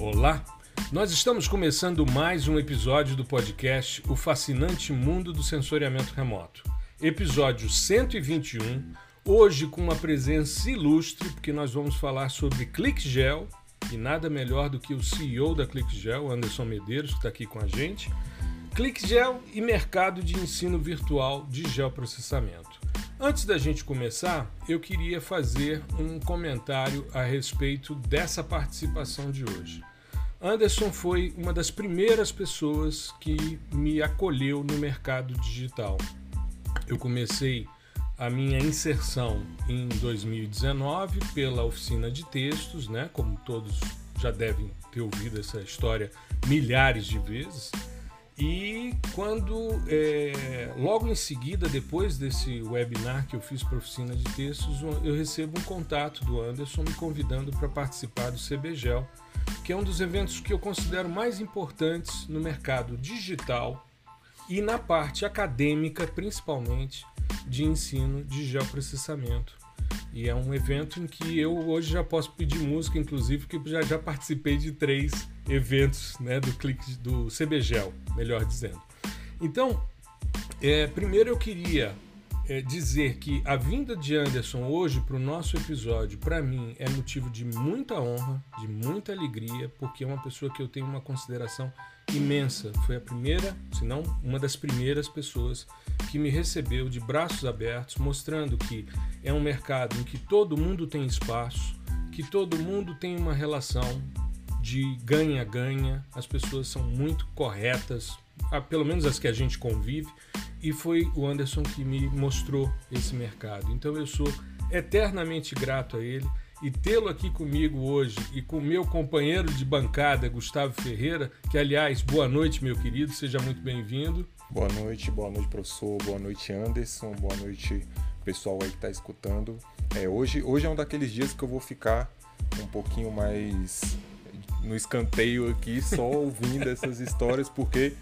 Olá! Nós estamos começando mais um episódio do podcast O Fascinante Mundo do Sensoriamento Remoto. Episódio 121, hoje com uma presença ilustre, porque nós vamos falar sobre ClickGel, e nada melhor do que o CEO da ClickGel, Anderson Medeiros, que está aqui com a gente. ClickGel e mercado de ensino virtual de geoprocessamento. Antes da gente começar, eu queria fazer um comentário a respeito dessa participação de hoje. Anderson foi uma das primeiras pessoas que me acolheu no mercado digital. Eu comecei a minha inserção em 2019 pela oficina de textos, né? Como todos já devem ter ouvido essa história milhares de vezes. E quando, é, logo em seguida, depois desse webinar que eu fiz para a oficina de textos, eu recebo um contato do Anderson me convidando para participar do CBGEL, que é um dos eventos que eu considero mais importantes no mercado digital e na parte acadêmica, principalmente, de ensino de geoprocessamento. E é um evento em que eu hoje já posso pedir música, inclusive, porque já, já participei de três eventos né, do clique do CBGEL, melhor dizendo. Então, é, primeiro eu queria é, dizer que a vinda de Anderson hoje para o nosso episódio, para mim, é motivo de muita honra, de muita alegria, porque é uma pessoa que eu tenho uma consideração imensa. Foi a primeira, se não uma das primeiras pessoas que me recebeu de braços abertos, mostrando que é um mercado em que todo mundo tem espaço, que todo mundo tem uma relação de ganha-ganha, as pessoas são muito corretas, pelo menos as que a gente convive, e foi o Anderson que me mostrou esse mercado. Então eu sou eternamente grato a ele e tê-lo aqui comigo hoje e com meu companheiro de bancada, Gustavo Ferreira, que aliás, boa noite, meu querido, seja muito bem-vindo. Boa noite, boa noite, professor, boa noite, Anderson, boa noite, pessoal aí que está escutando. É, hoje, hoje é um daqueles dias que eu vou ficar um pouquinho mais no escanteio aqui, só ouvindo essas histórias, porque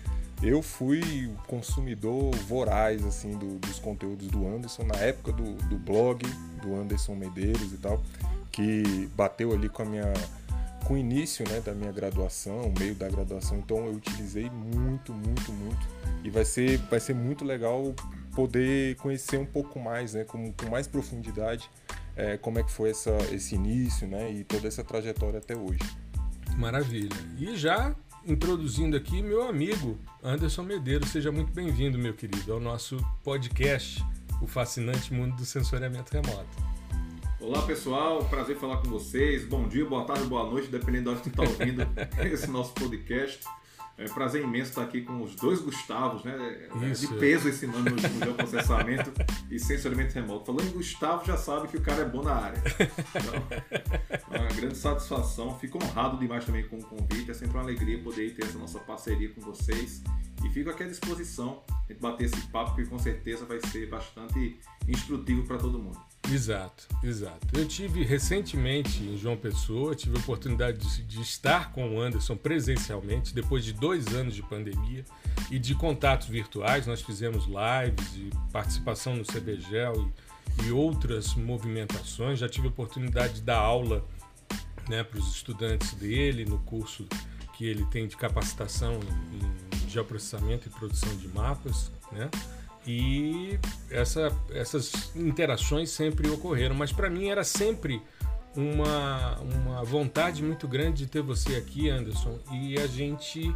eu fui consumidor voraz assim do, dos conteúdos do Anderson na época do, do blog do Anderson Medeiros e tal, que bateu ali com a minha com o início né, da minha graduação, meio da graduação, então eu utilizei muito, muito, muito. E vai ser, vai ser muito legal poder conhecer um pouco mais, né, com, com mais profundidade, é, como é que foi essa, esse início né, e toda essa trajetória até hoje. Maravilha. E já introduzindo aqui meu amigo Anderson Medeiros. Seja muito bem-vindo, meu querido, ao nosso podcast, O Fascinante Mundo do Sensoriamento Remoto. Olá, pessoal. Prazer falar com vocês. Bom dia, boa tarde, boa noite, dependendo de onde você está ouvindo esse nosso podcast. É um prazer imenso estar aqui com os dois Gustavos, né? É Isso, de peso esse nome no processamento e sensoriamento remoto. Falando em Gustavo, já sabe que o cara é bom na área. Então, é uma grande satisfação. Fico honrado demais também com o convite. É sempre uma alegria poder ter essa nossa parceria com vocês. E fico aqui à disposição de bater esse papo, que com certeza vai ser bastante instrutivo para todo mundo. Exato, exato. Eu tive recentemente em João Pessoa, tive a oportunidade de, de, estar com o Anderson presencialmente, depois de dois anos de pandemia e de contatos virtuais. Nós fizemos lives de participação no CBGEL e, e outras movimentações. Já tive a oportunidade de dar aula né, para os estudantes dele no curso que ele tem de capacitação em, em geoprocessamento e produção de mapas. Né? E essa, essas interações sempre ocorreram, mas para mim era sempre uma, uma vontade muito grande de ter você aqui, Anderson. E a gente,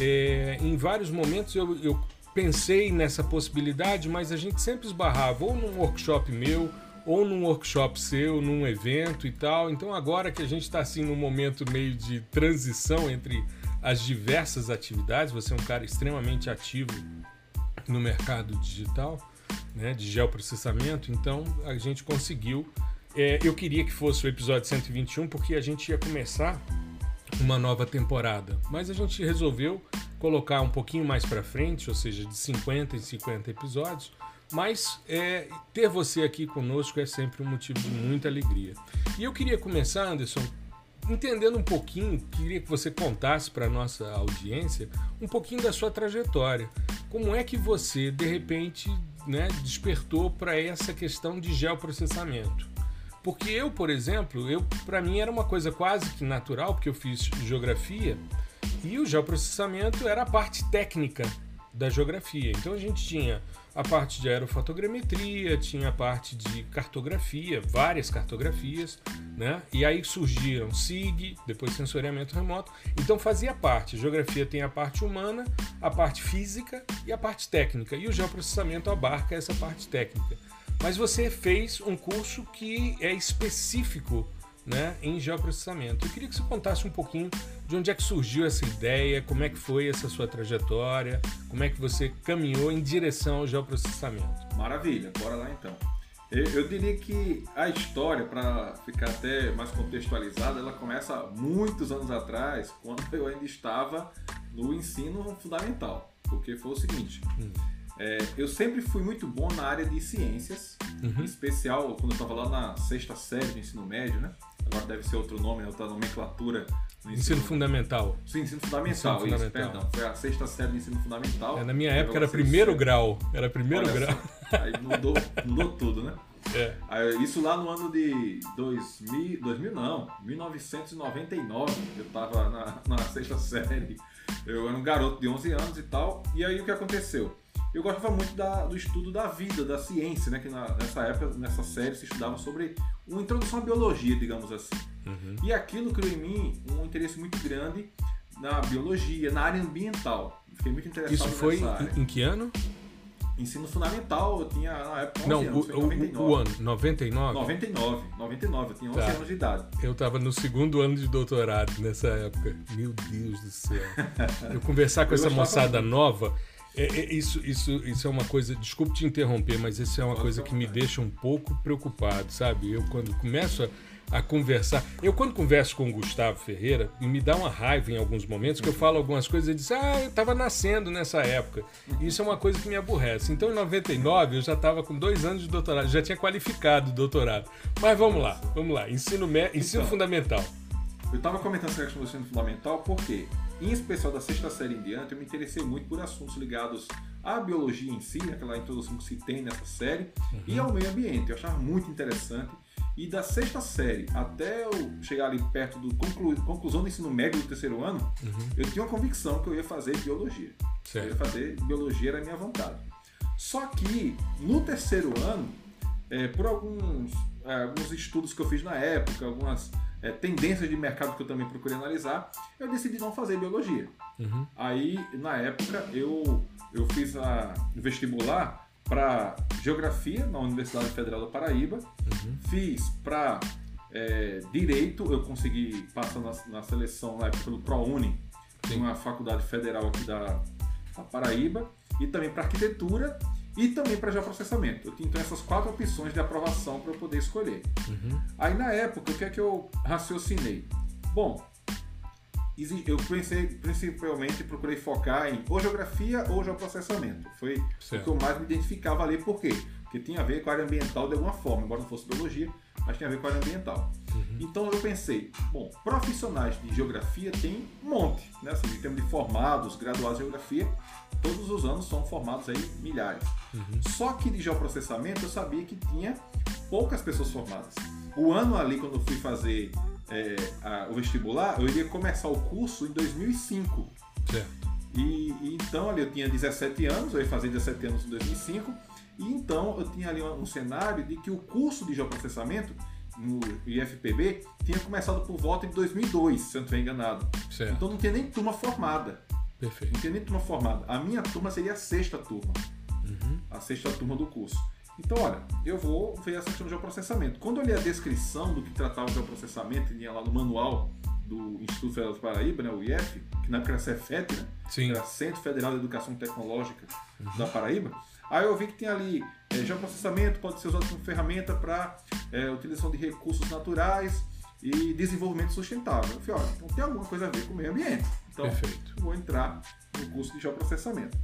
é, em vários momentos, eu, eu pensei nessa possibilidade, mas a gente sempre esbarrava ou num workshop meu, ou num workshop seu, num evento e tal. Então agora que a gente está assim num momento meio de transição entre as diversas atividades, você é um cara extremamente ativo no mercado digital, né, de geoprocessamento, então a gente conseguiu. É, eu queria que fosse o episódio 121 porque a gente ia começar uma nova temporada, mas a gente resolveu colocar um pouquinho mais para frente, ou seja, de 50 em 50 episódios. Mas é, ter você aqui conosco é sempre um motivo de muita alegria. E eu queria começar, Anderson, entendendo um pouquinho, queria que você contasse para nossa audiência um pouquinho da sua trajetória. Como é que você, de repente, né, despertou para essa questão de geoprocessamento? Porque eu, por exemplo, eu para mim era uma coisa quase que natural, porque eu fiz geografia e o geoprocessamento era a parte técnica da geografia. Então a gente tinha a parte de aerofotogrametria, tinha a parte de cartografia, várias cartografias, né? E aí surgiram SIG, depois sensoriamento remoto. Então fazia parte. A geografia tem a parte humana, a parte física e a parte técnica. E o geoprocessamento abarca essa parte técnica. Mas você fez um curso que é específico né, em geoprocessamento. Eu queria que você contasse um pouquinho de onde é que surgiu essa ideia, como é que foi essa sua trajetória, como é que você caminhou em direção ao geoprocessamento. Maravilha, bora lá então. Eu, eu diria que a história, para ficar até mais contextualizada, ela começa muitos anos atrás, quando eu ainda estava no ensino fundamental. Porque foi o seguinte, hum. É, eu sempre fui muito bom na área de ciências, uhum. em especial quando eu estava lá na sexta série do ensino médio, né? agora deve ser outro nome, outra nomenclatura. Ensino, ensino, fundamental. Sim, ensino fundamental, ensino isso, fundamental. perdão. Foi a sexta série do ensino fundamental. É, na minha época era primeiro série. grau. Era primeiro Olha grau. Só, aí mudou, mudou tudo, né? É. Aí, isso lá no ano de 2000, 2000 não, 1999, eu estava na, na sexta série. Eu era um garoto de 11 anos e tal. E aí o que aconteceu? Eu gostava muito da, do estudo da vida, da ciência, né? Que na, nessa época, nessa série, se estudava sobre uma introdução à biologia, digamos assim. Uhum. E aquilo criou em mim um interesse muito grande na biologia, na área ambiental. Fiquei muito interessado Isso foi em, em que ano? Ensino fundamental, eu tinha na época 11 Não, anos, o, o, o, ano, 99? 99, 99, eu tinha 11 tá. anos de idade. Eu estava no segundo ano de doutorado nessa época. Meu Deus do céu. Eu conversar com eu essa moçada muito. nova, é, é, isso, isso, isso é uma coisa. Desculpe te interromper, mas isso é uma coisa que me deixa um pouco preocupado, sabe? Eu, quando começo a, a, conversar. Eu, quando converso com o Gustavo Ferreira, me dá uma raiva em alguns momentos, que eu falo algumas coisas e diz: Ah, eu estava nascendo nessa época. E isso é uma coisa que me aborrece. Então, em 99, eu já estava com dois anos de doutorado, já tinha qualificado o doutorado. Mas vamos lá, vamos lá. Ensino, me... ensino então, fundamental. Eu estava comentando essa questão do ensino fundamental porque em especial da sexta série em diante, eu me interessei muito por assuntos ligados à biologia em si, aquela introdução que se tem nessa série, uhum. e ao meio ambiente. Eu achava muito interessante. E da sexta série até eu chegar ali perto do conclu... conclusão do ensino médio do terceiro ano, uhum. eu tinha uma convicção que eu ia fazer biologia. Certo. Eu ia fazer biologia, era a minha vontade. Só que no terceiro ano, é, por alguns, é, alguns estudos que eu fiz na época, algumas é, tendências de mercado que eu também procurei analisar, eu decidi não fazer biologia. Uhum. Aí, na época, eu, eu fiz a vestibular para geografia na Universidade Federal da Paraíba, uhum. fiz para é, direito, eu consegui passar na, na seleção na época pelo ProUni, uma faculdade federal aqui da, da Paraíba, e também para arquitetura e também para geoprocessamento. Eu tinha então essas quatro opções de aprovação para eu poder escolher. Uhum. Aí na época, o que é que eu raciocinei? Bom, eu pensei, principalmente procurei focar em ou geografia ou geoprocessamento. Foi certo. o que eu mais me identificava ali, por quê? Porque tinha a ver com a área ambiental de alguma forma, embora não fosse biologia, mas tinha a ver com a área ambiental. Uhum. Então eu pensei, bom, profissionais de geografia tem um monte, né? Assim, em termos de formados, graduados em geografia, todos os anos são formados aí milhares. Uhum. Só que de geoprocessamento eu sabia que tinha poucas pessoas formadas. O ano ali, quando eu fui fazer é, a, o vestibular, eu iria começar o curso em 2005. Certo. E, e, então ali eu tinha 17 anos, eu ia fazer 17 anos em 2005, e então eu tinha ali um, cenário de que o curso de geoprocessamento no IFPB tinha começado por volta de 2002, se eu não estiver enganado. Certo. Então não tinha nem turma formada. Perfeito. Não tinha nem turma formada. A minha turma seria a sexta turma. Uhum. A sexta turma do curso. Então, olha, eu vou ver essa questão do geoprocessamento. Quando eu li a descrição do que tratava o geoprocessamento, tinha lá no manual do Instituto Federal do Paraíba, né, o IF, que na época era Cefet, né? Sim. Era Centro Federal de Educação Tecnológica uhum. da Paraíba. Aí eu vi que tem ali é, geoprocessamento, pode ser usado como ferramenta para é, utilização de recursos naturais e desenvolvimento sustentável. Eu falei, olha, então tem alguma coisa a ver com o meio ambiente. Então, Perfeito. vou entrar no curso de geoprocessamento.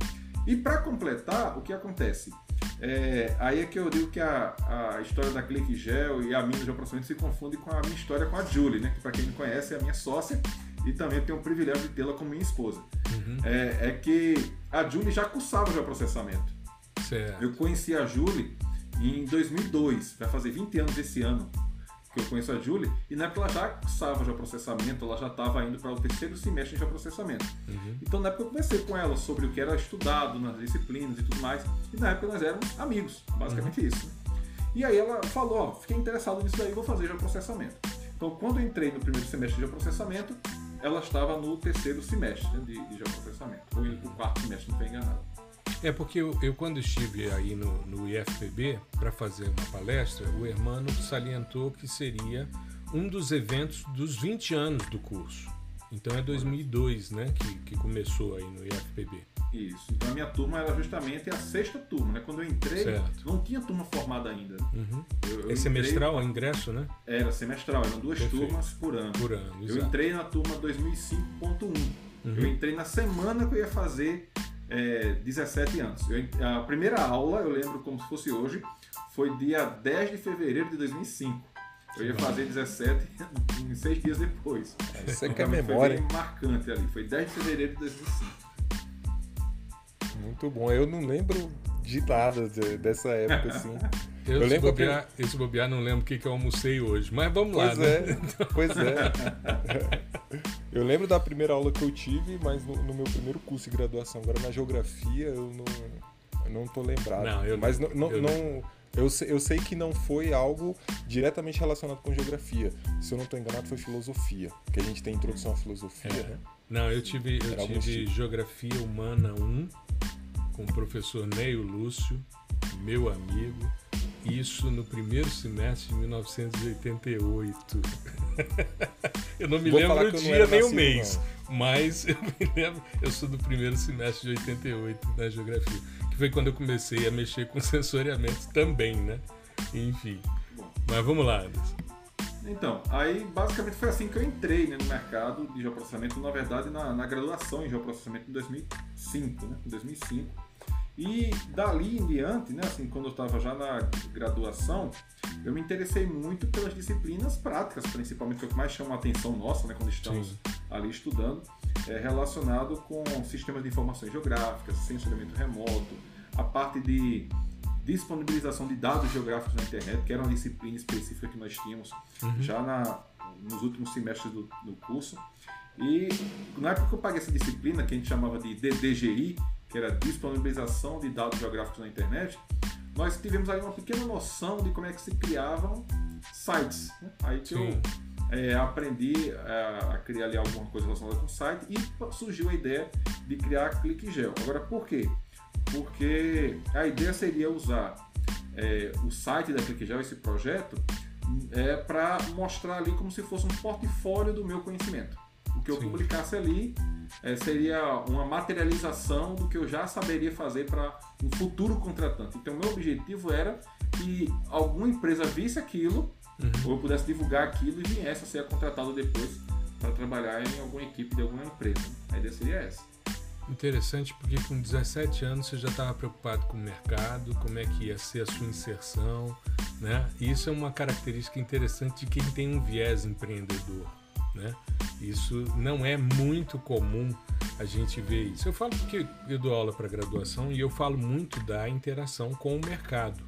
E para completar, o que acontece? É, aí é que eu digo que a, a história da Click Gel e a minha geoprocessamento se confunde com a minha história com a Julie, né? Que para quem não conhece é a minha sócia e também tenho o privilégio de tê-la como minha esposa. Uhum. É, é, que a Julie já cursava geoprocessamento. Certo. Eu conheci a Julie em 2002, vai fazer 20 anos esse ano. que eu conheço a Julie, e na época ela já cursava geoprocessamento, ela já estava indo para o terceiro semestre de geoprocessamento. Uhum. Então na época eu conversei com ela sobre o que era estudado nas disciplinas e tudo mais, e na época nós éramos amigos, basicamente uhum. isso. Né? E aí ela falou, ó, fiquei interessado nisso daí, vou fazer geoprocessamento. Então quando eu entrei no primeiro semestre de geoprocessamento, ela estava no terceiro semestre né, de, de geoprocessamento, ou indo para o quarto semestre, não estou enganado. É porque eu, eu, quando estive aí no, no IFPB para fazer uma palestra, o Hermano salientou que seria um dos eventos dos 20 anos do curso. Então é 2002, né, que, que começou aí no IFPB. Isso. Então a minha turma era justamente a sexta turma, né? Quando eu entrei, certo. não tinha turma formada ainda. Uhum. Eu, eu é semestral o ingresso, né? Era semestral, eram duas Perfeito. turmas por ano. Por ano, Eu exato. entrei na turma 2005.1. Uhum. Eu entrei na semana que eu ia fazer é, 17 anos. Eu, a primeira aula, eu lembro como se fosse hoje, foi dia 10 de fevereiro de 2005. Eu ia fazer 17 em seis dias depois. Isso é que é memória. Foi marcante ali. Foi 10 de fevereiro de 2005. Muito bom. Eu não lembro de nada dessa época, assim. Eu, eu lembro bobear, que... Esse bobear não lembro o que, que eu almocei hoje, mas vamos pois lá. É, né? Pois é. Eu lembro da primeira aula que eu tive, mas no, no meu primeiro curso de graduação. Agora na geografia eu não, eu não tô lembrado. Não, eu mas não, não, eu, não eu, sei, eu sei que não foi algo diretamente relacionado com geografia. Se eu não estou enganado, foi filosofia. Que a gente tem introdução à filosofia, é. né? Não, eu tive, eu tive tipo. Geografia Humana 1 com o professor Neio Lúcio, meu amigo, isso no primeiro semestre de 1988. eu não me Vou lembro o dia nem o mês, não. mas eu me lembro, eu sou do primeiro semestre de 88 na geografia, que foi quando eu comecei a mexer com sensoriamento também, né? Enfim. Mas vamos lá, Anderson. Então, aí basicamente foi assim que eu entrei né, no mercado de geoprocessamento, na verdade na, na graduação em geoprocessamento em 2005, né? Em 2005. E dali em diante, né, assim, quando eu estava já na graduação, eu me interessei muito pelas disciplinas práticas, principalmente, que é o que mais chama a atenção nossa, né, quando estamos Sim. ali estudando, é relacionado com sistemas de informações geográficas, sensoriamento remoto, a parte de disponibilização de dados geográficos na internet, que era uma disciplina específica que nós tínhamos uhum. já na, nos últimos semestres do, do curso. E na época que eu paguei essa disciplina, que a gente chamava de DDGI, que era disponibilização de dados geográficos na internet, nós tivemos aí uma pequena noção de como é que se criavam sites. Né? Aí que Sim. eu é, aprendi a, é, a, criar ali alguma coisa relacionada com site e surgiu a ideia de criar ClickGel. Agora, por quê? Porque a ideia seria usar é, o site da ClickGel, esse projeto, é, para mostrar ali como se fosse um portfólio do meu conhecimento. O que eu Sim. publicasse ali é, seria uma materialização do que eu já saberia fazer para um futuro contratante. Então, meu objetivo era que alguma empresa visse aquilo, uhum. ou eu pudesse divulgar aquilo e viesse a ser contratado depois para trabalhar em alguma equipe de alguma empresa. A ideia seria essa. Interessante porque com 17 anos você já estava preocupado com o mercado, como é que ia ser a sua inserção, né? E isso é uma característica interessante de quem tem um viés empreendedor. Né? Isso não é muito comum a gente ver isso. Eu falo porque eu dou aula para graduação e eu falo muito da interação com o mercado.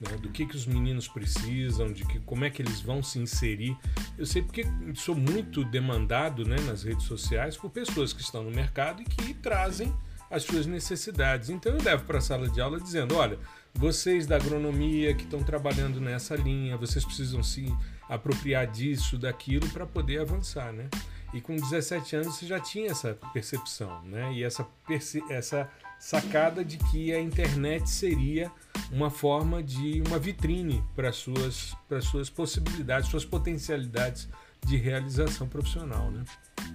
Né? Do que, que os meninos precisam, de que, como é que eles vão se inserir. Eu sei porque sou muito demandado né, nas redes sociais por pessoas que estão no mercado e que trazem as suas necessidades. Então eu levo para a sala de aula dizendo: olha, vocês da agronomia que estão trabalhando nessa linha, vocês precisam se apropriar disso, daquilo para poder avançar, né? E com 17 anos você já tinha essa percepção, né? E essa, essa sacada de que a internet seria uma forma de uma vitrine para suas para suas possibilidades, suas potencialidades de realização profissional, né?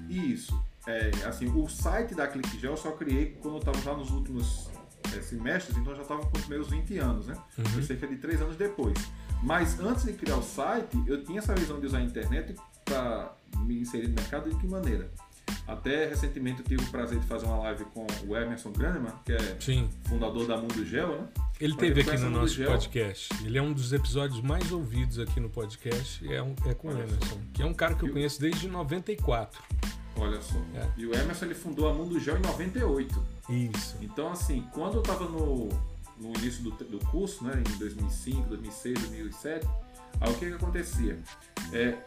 Isso. É, assim, o site da ClickGel eu só criei quando eu estava já nos últimos é, semestres, então eu já estava com os meus 20 anos, né? Uhum. Foi cerca de 3 anos depois. Mas antes de criar o site, eu tinha essa visão de usar a internet para me inserir no mercado de que maneira? Até recentemente eu tive o prazer de fazer uma live com o Emerson Graneman, que é Sim. fundador da Mundo Gel, né? Ele teve aqui no nosso Gel. podcast. Ele é um dos episódios mais ouvidos aqui no podcast. É, um, é com o Emerson, que é um cara que eu conheço desde 94. Olha só. É. E o Emerson ele fundou a Mundo Gel em 98. Isso. Então, assim, quando eu estava no no início do, do curso, né, em 2005, 2006, 2007, aí o que, que acontecia? É,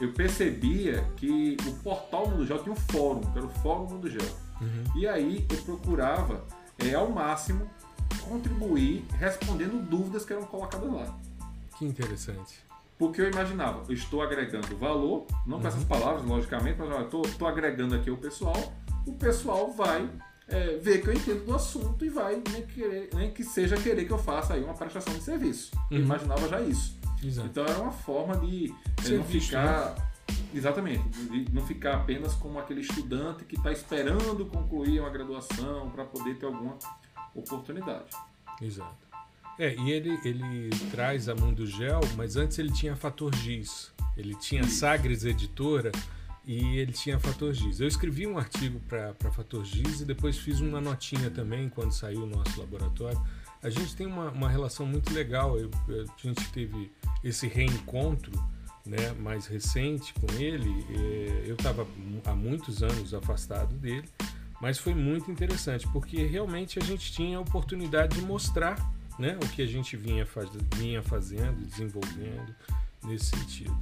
eu percebia que o portal Mundo Gel tinha um fórum, que era o Fórum Mundo Gel. Uhum. E aí eu procurava, é, ao máximo, contribuir respondendo dúvidas que eram colocadas lá. Que interessante. Porque eu imaginava, eu estou agregando valor, não com uhum. essas palavras, logicamente, mas estou, estou agregando aqui o pessoal, o pessoal vai é, ver que eu entendo do assunto e vai nem, querer, nem que seja querer que eu faça aí uma prestação de serviço. Uhum. Eu imaginava já isso. Exato. Então era uma forma de é, não ficar. Né? Exatamente, de não ficar apenas como aquele estudante que está esperando concluir uma graduação para poder ter alguma oportunidade. Exato. É, e ele, ele traz a Mundo Gel, mas antes ele tinha Fator Giz. Ele tinha Sagres Editora e ele tinha Fator Giz. Eu escrevi um artigo para Fator Giz e depois fiz uma notinha também quando saiu o nosso laboratório. A gente tem uma, uma relação muito legal. Eu, a gente teve esse reencontro né, mais recente com ele. Eu estava há muitos anos afastado dele, mas foi muito interessante porque realmente a gente tinha a oportunidade de mostrar né, o que a gente vinha, faz, vinha fazendo, desenvolvendo nesse sentido.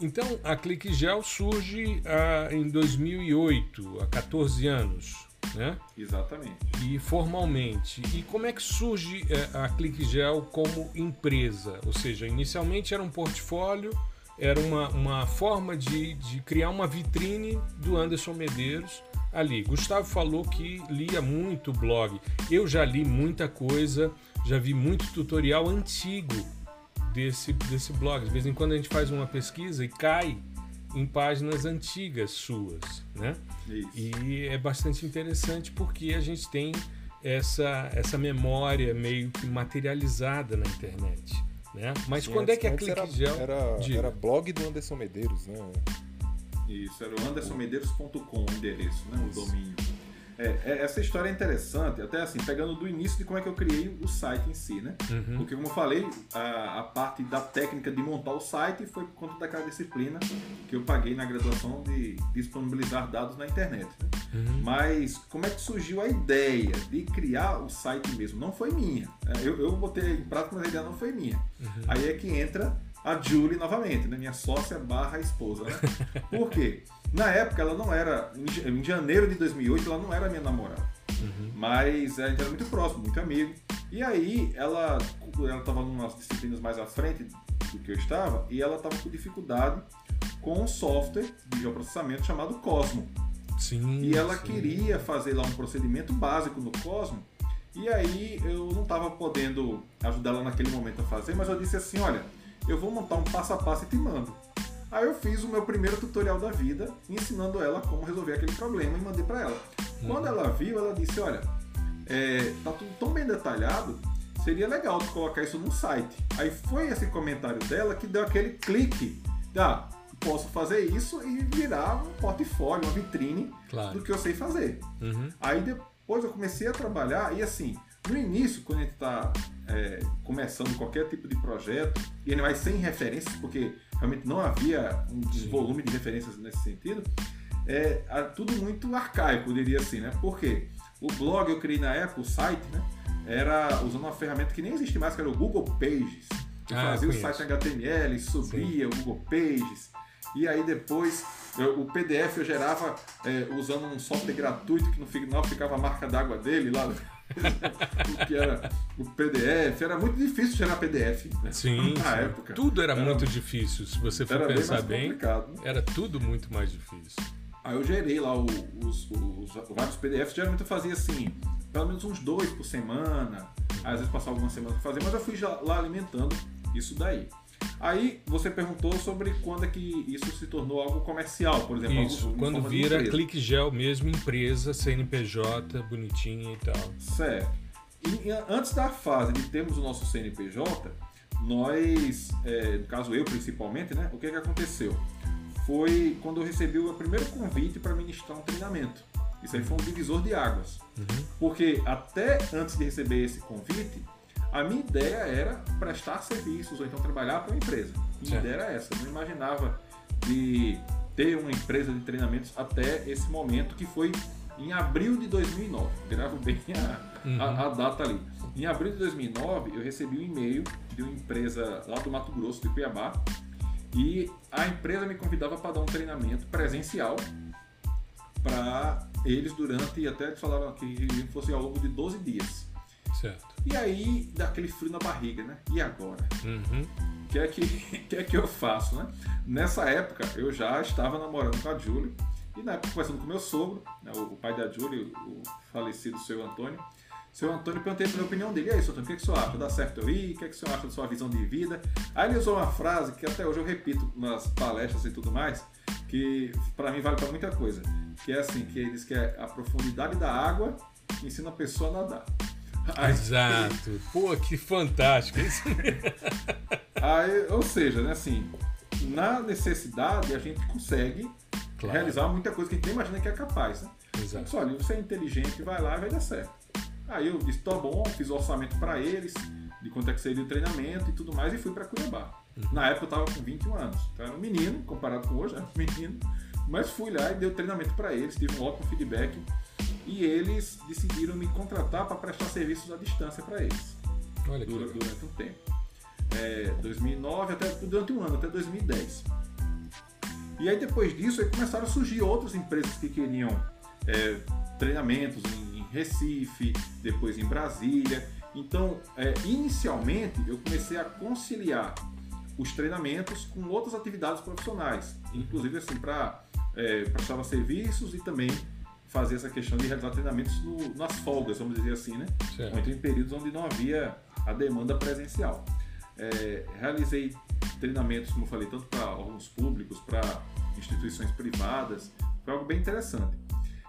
Então, a ClickGel surge ah, em 2008, há 14 anos, né? Exatamente. E formalmente. E como é que surge eh, a ClickGel como empresa? Ou seja, inicialmente era um portfólio, era uma, uma forma de, de criar uma vitrine do Anderson Medeiros ali. Gustavo falou que lia muito blog. Eu já li muita coisa, já vi muito tutorial antigo desse, desse blog. De vez em quando a gente faz uma pesquisa e cai em páginas antigas suas, né? Isso. E é bastante interessante porque a gente tem essa, essa memória meio que materializada na internet, né? Mas Sim, quando é que a ClickGel... Era, era, era, blog do Anderson Medeiros, né? Isso, era o andersonmedeiros.com o endereço, né? O domínio. É, é, essa história é interessante, até assim, pegando do início de como é que eu criei o site em si, né? Uhum. Porque, como eu falei, a, a, parte da técnica de montar o site foi por conta daquela disciplina que eu paguei na graduação de disponibilizar dados na internet. Né? Uhum. Mas como é que surgiu a ideia de criar o site mesmo? Não foi minha. É, eu, eu botei em prática, mas a ideia não foi minha. Uhum. Aí é que entra a Julie novamente, né? minha sócia barra esposa. Né? Por quê? Na época ela não era, em janeiro de 2008 ela não era minha namorada, uhum. mas a gente era muito próximo, muito amigo. E aí ela ela estava em umas disciplinas mais à frente do que eu estava e ela estava com dificuldade com um software de geoprocessamento chamado Cosmo. Sim. E ela sim. queria fazer lá um procedimento básico no Cosmo. E aí eu não estava podendo ajudar ela naquele momento a fazer, mas eu disse assim, olha, eu vou montar um passo a passo e te mando. Aí eu fiz o meu primeiro tutorial da vida, ensinando ela como resolver aquele problema e mandei para ela. Uhum. Quando ela viu, ela disse: Olha, é, tá tudo tão bem detalhado, seria legal tu colocar isso no site. Aí foi esse comentário dela que deu aquele clique. Ah, posso fazer isso e virar um portfólio, uma vitrine claro. do que eu sei fazer. Uhum. Aí depois eu comecei a trabalhar e assim, no início, quando a gente está é, começando qualquer tipo de projeto, e ele vai sem referências, porque realmente não havia um volume de referências nesse sentido, é, é tudo muito arcaico, eu diria assim, né? Porque o blog eu criei na época, o site, né? Era usando uma ferramenta que nem existe mais, que era o Google Pages. Eu ah, fazia o site HTML, subia Sim. o Google Pages, e aí depois eu, o PDF eu gerava é, usando um software gratuito que no final ficava a marca d'água dele lá que era o PDF. Era muito difícil gerar PDF. Né? Sim, na sim. época. Tudo era, era, muito difícil. Se você for pensar bem, bem era tudo muito mais difícil. Aí eu gerei lá os, os, os, vários PDFs. Geralmente eu fazia assim, pelo menos uns dois por semana. Às vezes passava algumas semanas para fazer, mas eu fui lá alimentando isso daí. Aí você perguntou sobre quando é que isso se tornou algo comercial, por exemplo. Isso, algo, quando vira Clique Gel mesmo, empresa, CNPJ, bonitinha e tal. Certo. E, antes da fase de termos o nosso CNPJ, nós, é, no caso eu principalmente, né, o que, que aconteceu? Foi quando eu recebi o primeiro convite para ministrar um treinamento. Isso aí foi um divisor de águas. Uhum. Porque até antes de receber esse convite, a minha ideia era prestar serviços ou então trabalhar para uma empresa. Minha certo. ideia era essa. Eu não imaginava de ter uma empresa de treinamentos até esse momento, que foi em abril de 2009. Gravo bem a, uhum. a, a, data ali. Em abril de 2009, eu recebi um e-mail de uma empresa lá do Mato Grosso, de Cuiabá, e a empresa me convidava para dar um treinamento presencial para eles durante, até eles falavam que fosse ao longo de 12 dias. Certo. E aí dá aquele frio na barriga, né? E agora? Uhum. O que é que, que, é que eu faço, né? Nessa época eu já estava namorando com a Julie e na época conversando com meu sogro, né, o, pai da Julie, o falecido seu Antônio. Seu Antônio perguntei a opinião dele. E aí, seu Antônio, o que, é que o senhor acha? Dá certo eu ir? O que, é que o senhor acha da sua visão de vida? Aí ele usou uma frase que até hoje eu repito nas palestras e tudo mais, que para mim vale para muita coisa. Que é assim, que ele diz que é a profundidade da água que ensina a pessoa a nadar. Exato. Pô, que fantástico. aí, ou seja, né, assim, na necessidade a gente consegue claro. realizar muita coisa que a gente nem imagina que é capaz. Né? Exato. Só, você é inteligente, vai lá e vai dar certo. Aí eu disse, tá bom, fiz o orçamento para eles, de quanto é que seria o treinamento e tudo mais, e fui para Cuiabá. Uhum. Na época eu tava com 21 anos. Então era um menino, comparado com hoje, era um menino. Mas fui lá e dei o treinamento para eles, tive um ótimo feedback. E eles decidiram me contratar para prestar serviços à distância para eles. Olha que durante, durante um tempo. É, 2009 até durante um ano, até 2010. E aí depois disso aí começaram a surgir outras empresas que queriam é, treinamentos em, em, Recife, depois em Brasília. Então, é, inicialmente eu comecei a conciliar os treinamentos com outras atividades profissionais, inclusive assim para é, prestar serviços e também fazer essa questão de realizar treinamentos no, nas folgas, vamos dizer assim, né? Certo. em períodos onde não havia a demanda presencial. É, realizei treinamentos, como eu falei, tanto para órgãos públicos, para instituições privadas, foi algo bem interessante.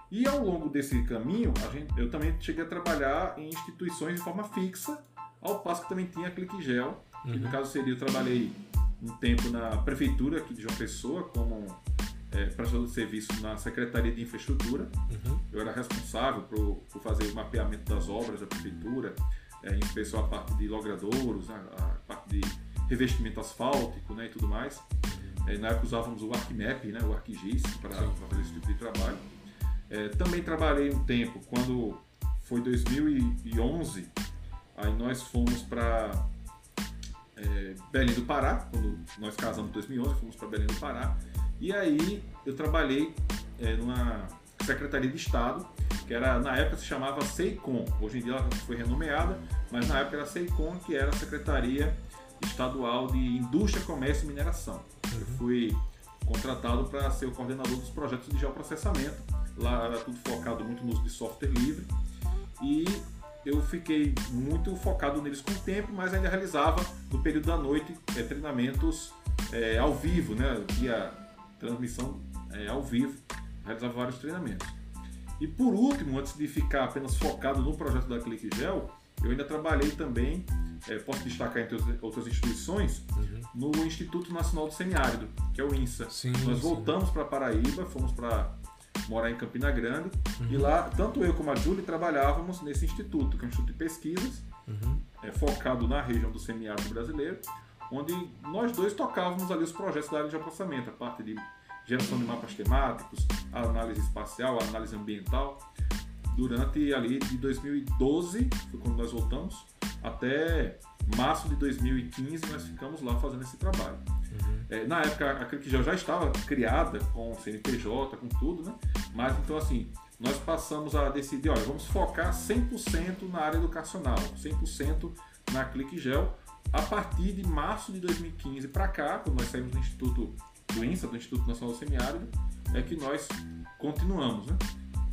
E ao longo desse caminho, gente, eu também cheguei a trabalhar em instituições de forma fixa, ao passo que também tinha a ClickGel, que uhum. no caso seria, eu trabalhei um tempo na prefeitura aqui de João Pessoa, como é, prestador de serviço na Secretaria de Infraestrutura. Uhum. Eu era responsável por, por, fazer o mapeamento das obras da prefeitura, é, em especial a parte de logradouros, a, a parte de revestimento asfáltico né, e tudo mais. É, na época usávamos o ArcMap, né, o ArcGIS, para fazer esse tipo de trabalho. É, também trabalhei um tempo, quando foi 2011, aí nós fomos para é, Belém do Pará, quando nós casamos em 2011, fomos para Belém do Pará. E aí eu trabalhei é, numa Secretaria de Estado, que era na época se chamava SEICOM. Hoje em dia ela foi renomeada, mas na época era SEICOM, que era a Secretaria Estadual de Indústria, Comércio e Mineração. Uhum. Eu fui contratado para ser o coordenador dos projetos de geoprocessamento. Lá era tudo focado muito no uso de software livre. E eu fiquei muito focado neles com o tempo, mas ainda realizava no período da noite é, treinamentos é, ao vivo, né? Via transmissão é, ao vivo, realizava vários treinamentos. E por último, antes de ficar apenas focado no projeto da ClickGel, eu ainda trabalhei também, é, posso destacar entre outras instituições, uhum. no Instituto Nacional do Semiárido, que é o INSA. Sim, Nós voltamos para Paraíba, fomos para morar em Campina Grande, uhum. e lá, tanto eu como a Júlia trabalhávamos nesse instituto, que é um instituto de pesquisas, uhum. é, focado na região do semiárido brasileiro, onde nós dois tocávamos ali os projetos da área de aproximamento, a parte de geração de mapas temáticos, a análise espacial, a análise ambiental, durante ali de 2012, foi quando nós voltamos, até março de 2015 nós ficamos lá fazendo esse trabalho. Uhum. É, na época a ClickGel já estava criada com CNPJ, com tudo, né? Mas então assim, nós passamos a decidir, olha, vamos focar 100% na área educacional, 100% na ClickGel, a partir de março de 2015 para cá, quando nós saímos do Instituto do INSA, do Instituto Nacional do Semiárido, é que nós continuamos, né?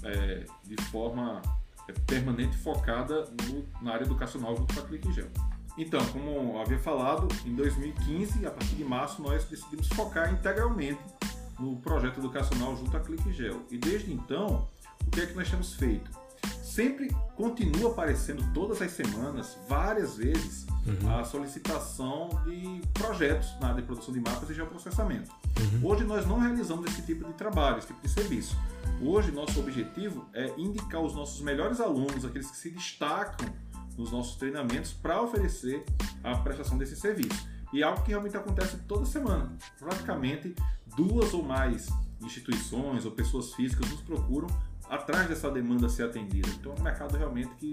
É, de forma é, permanente focada no, na área educacional junto com a ClickGel. Então, como havia falado, em 2015, a partir de março, nós decidimos focar integralmente no projeto educacional junto à ClickGel. E desde então, o que é que nós temos feito? Sempre continua aparecendo todas as semanas, várias vezes, uhum. a solicitação de projetos na área de produção de mapas e geoprocessamento. Uhum. Hoje nós não realizamos esse tipo de trabalho, esse tipo de serviço. Hoje nosso objetivo é indicar os nossos melhores alunos, aqueles que se destacam nos nossos treinamentos, para oferecer a prestação desse serviço. E é algo que realmente acontece toda semana. Praticamente duas ou mais instituições ou pessoas físicas nos procuram atrás dessa demanda ser atendida. Então é um mercado realmente que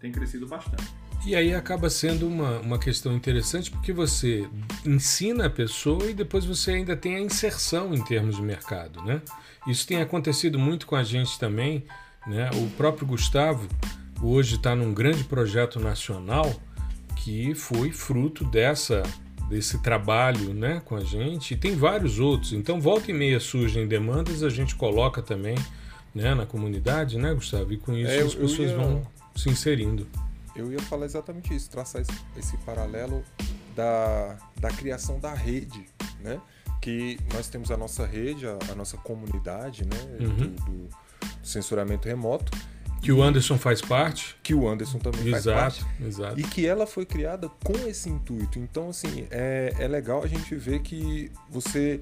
tem crescido bastante. E aí acaba sendo uma, uma questão interessante porque você ensina a pessoa e depois você ainda tem a inserção em termos de mercado, né? Isso tem acontecido muito com a gente também, né? O próprio Gustavo hoje está num grande projeto nacional que foi fruto dessa desse trabalho né, com a gente, e tem vários outros. Então, volta e meia surgem demandas, a gente coloca também né, na comunidade, né, Gustavo? E com isso é, as pessoas ia, vão se inserindo. Eu ia falar exatamente isso, traçar esse, esse paralelo da, da criação da rede, né? Que nós temos a nossa rede, a, a nossa comunidade, né? Uhum. Do, do censuramento remoto que o Anderson faz parte. Que o Anderson também exato, faz parte. Exato. E que ela foi criada com esse intuito. Então, assim, é, é legal a gente ver que você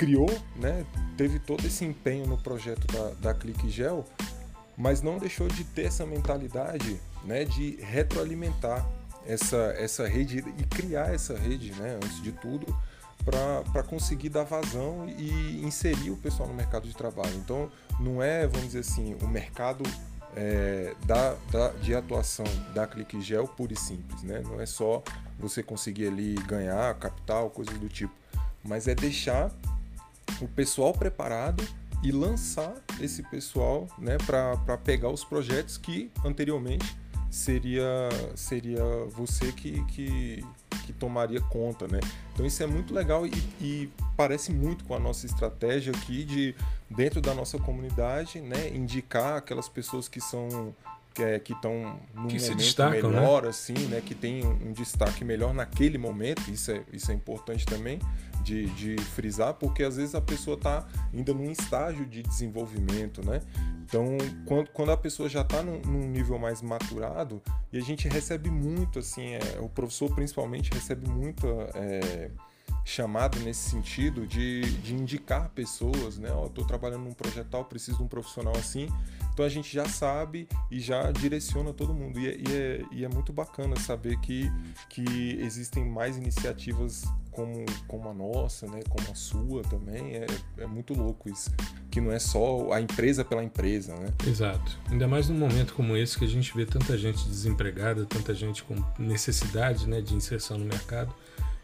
criou, né? Teve todo esse empenho no projeto da, da Clique Gel, mas não deixou de ter essa mentalidade, né? De retroalimentar essa, essa rede e criar essa rede, né? Antes de tudo, para conseguir dar vazão e inserir o pessoal no mercado de trabalho. Então, não é, vamos dizer assim, o mercado é, da, da, de atuação da Clique Gel pura e simples, né? Não é só você conseguir ali ganhar capital, coisas do tipo, mas é deixar o pessoal preparado e lançar esse pessoal né, para pegar os projetos que anteriormente seria, seria você que, que, que tomaria conta, né? Então isso é muito legal e, e, parece muito com a nossa estratégia aqui de dentro da nossa comunidade, né, indicar aquelas pessoas que são que é, estão num que momento destacam, né? melhor, né? assim, né, que tem um, um, destaque melhor naquele momento. Isso é, isso é importante também de, de frisar, porque às vezes a pessoa está ainda num estágio de desenvolvimento, né? Então, quando, quando a pessoa já está num, num, nível mais maturado, e a gente recebe muito, assim, é, o professor principalmente recebe muito é, chamado nesse sentido de, de indicar pessoas, né? Ó, estou trabalhando num projeto tal, preciso de um profissional assim. Então a gente já sabe e já direciona todo mundo. E é, e é, e é muito bacana saber que, que existem mais iniciativas como, como a nossa, né, como a sua também, é, é muito louco isso. Que não é só a empresa pela empresa, né? Exato. Ainda mais num momento como esse que a gente vê tanta gente desempregada, tanta gente com necessidade né, de inserção no mercado,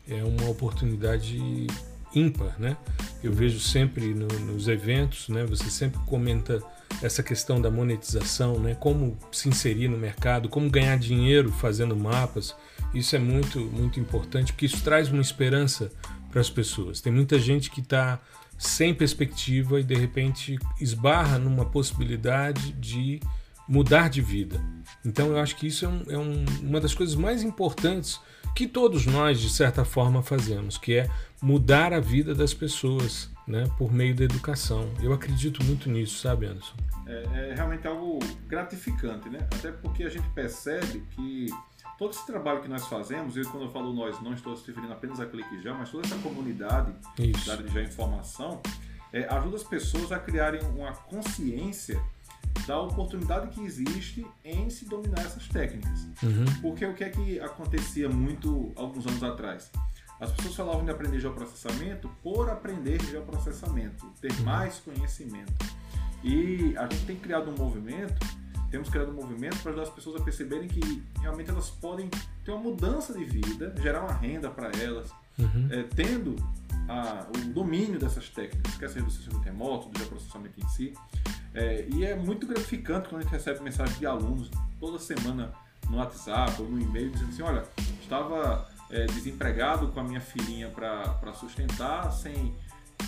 é uma oportunidade ímpar, né? Eu vejo sempre no, nos eventos, né? Você sempre comenta essa questão da monetização, né? Como se inserir no mercado, como ganhar dinheiro fazendo mapas. Isso é muito, muito importante, porque isso traz uma esperança para as pessoas. Tem muita gente que está sem perspectiva e de repente esbarra numa possibilidade de mudar de vida. Então eu acho que isso é, um, é um, uma das coisas mais importantes que todos nós, de certa forma, fazemos, que é mudar a vida das pessoas né, por meio da educação. Eu acredito muito nisso, sabe, Anderson? É, é realmente algo gratificante, né? Até porque a gente percebe que todo esse trabalho que nós fazemos, e quando eu falo nós, não estou se referindo apenas a Clique Já, mas toda essa comunidade Isso. da já informação, é, ajuda as pessoas a criarem uma consciência da oportunidade que existe em se dominar essas técnicas. Uhum. Porque o que é que acontecia muito alguns anos atrás? As pessoas falavam de aprender geoprocessamento por aprender geoprocessamento, ter uhum. mais conhecimento. E a gente tem criado um movimento temos criado um movimento para ajudar as pessoas a perceberem que realmente elas podem ter uma mudança de vida, gerar uma renda para elas, uhum. é, tendo a, o domínio dessas técnicas, quer seja do sistema remoto, do processamento em si. É, e é muito gratificante quando a gente recebe mensagens de alunos toda semana no WhatsApp ou no e-mail dizendo assim: olha, estava é, desempregado com a minha filhinha para sustentar, sem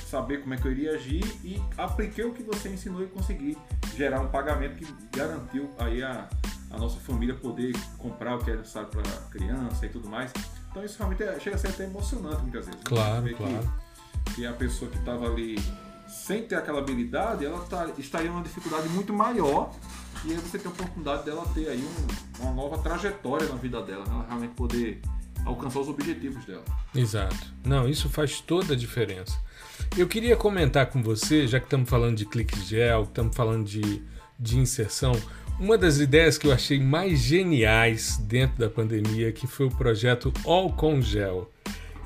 saber como é que eu iria agir e apliquei o que você ensinou e consegui gerar um pagamento que garantiu aí a, a nossa família poder comprar o que é necessário para a criança e tudo mais. Então isso realmente é, chega a ser até emocionante muitas vezes. Claro, né? claro. Que, que, a pessoa que estava ali sem ter aquela habilidade, ela tá, estaria numa dificuldade muito maior e aí você tem a oportunidade dela ter aí um, uma nova trajetória na vida dela, né? ela realmente poder alcançar os objetivos dela. Exato. Não, isso faz toda a diferença. Eu queria comentar com você, já que estamos falando de clique gel, estamos falando de, de inserção, uma das ideias que eu achei mais geniais dentro da pandemia, que foi o projeto All Com Gel.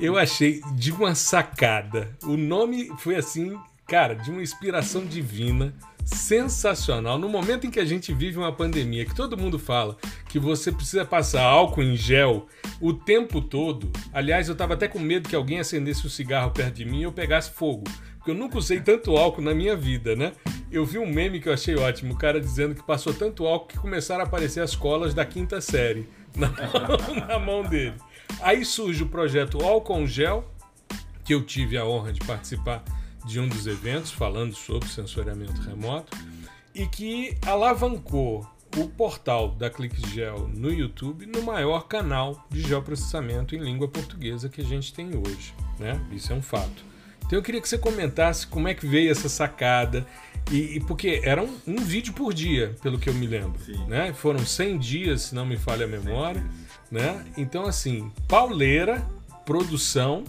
Eu achei de uma sacada. O nome foi assim, cara, de uma inspiração divina, sensacional. No momento em que a gente vive uma pandemia, que todo mundo fala que você precisa passar álcool em gel o tempo todo. Aliás, eu tava até com medo que alguém acendesse um cigarro perto de mim e eu pegasse fogo. Porque eu nunca usei tanto álcool na minha vida, né? Eu vi um meme que eu achei ótimo, o cara dizendo que passou tanto álcool que começaram a aparecer as colas da quinta série na mão, na mão dele. Aí surge o projeto Álcool Gel, que eu tive a honra de participar de um dos eventos falando sobre sensoriamento remoto e que alavancou o portal da ClickGel no YouTube no maior canal de geoprocessamento em língua portuguesa que a gente tem hoje, né? Isso é um fato. Então eu queria que você comentasse como é que veio essa sacada e, e porque era um, um, vídeo por dia, pelo que eu me lembro, Sim. né? Foram 100 dias, se não me falha a memória, né? Então assim, pauleira, produção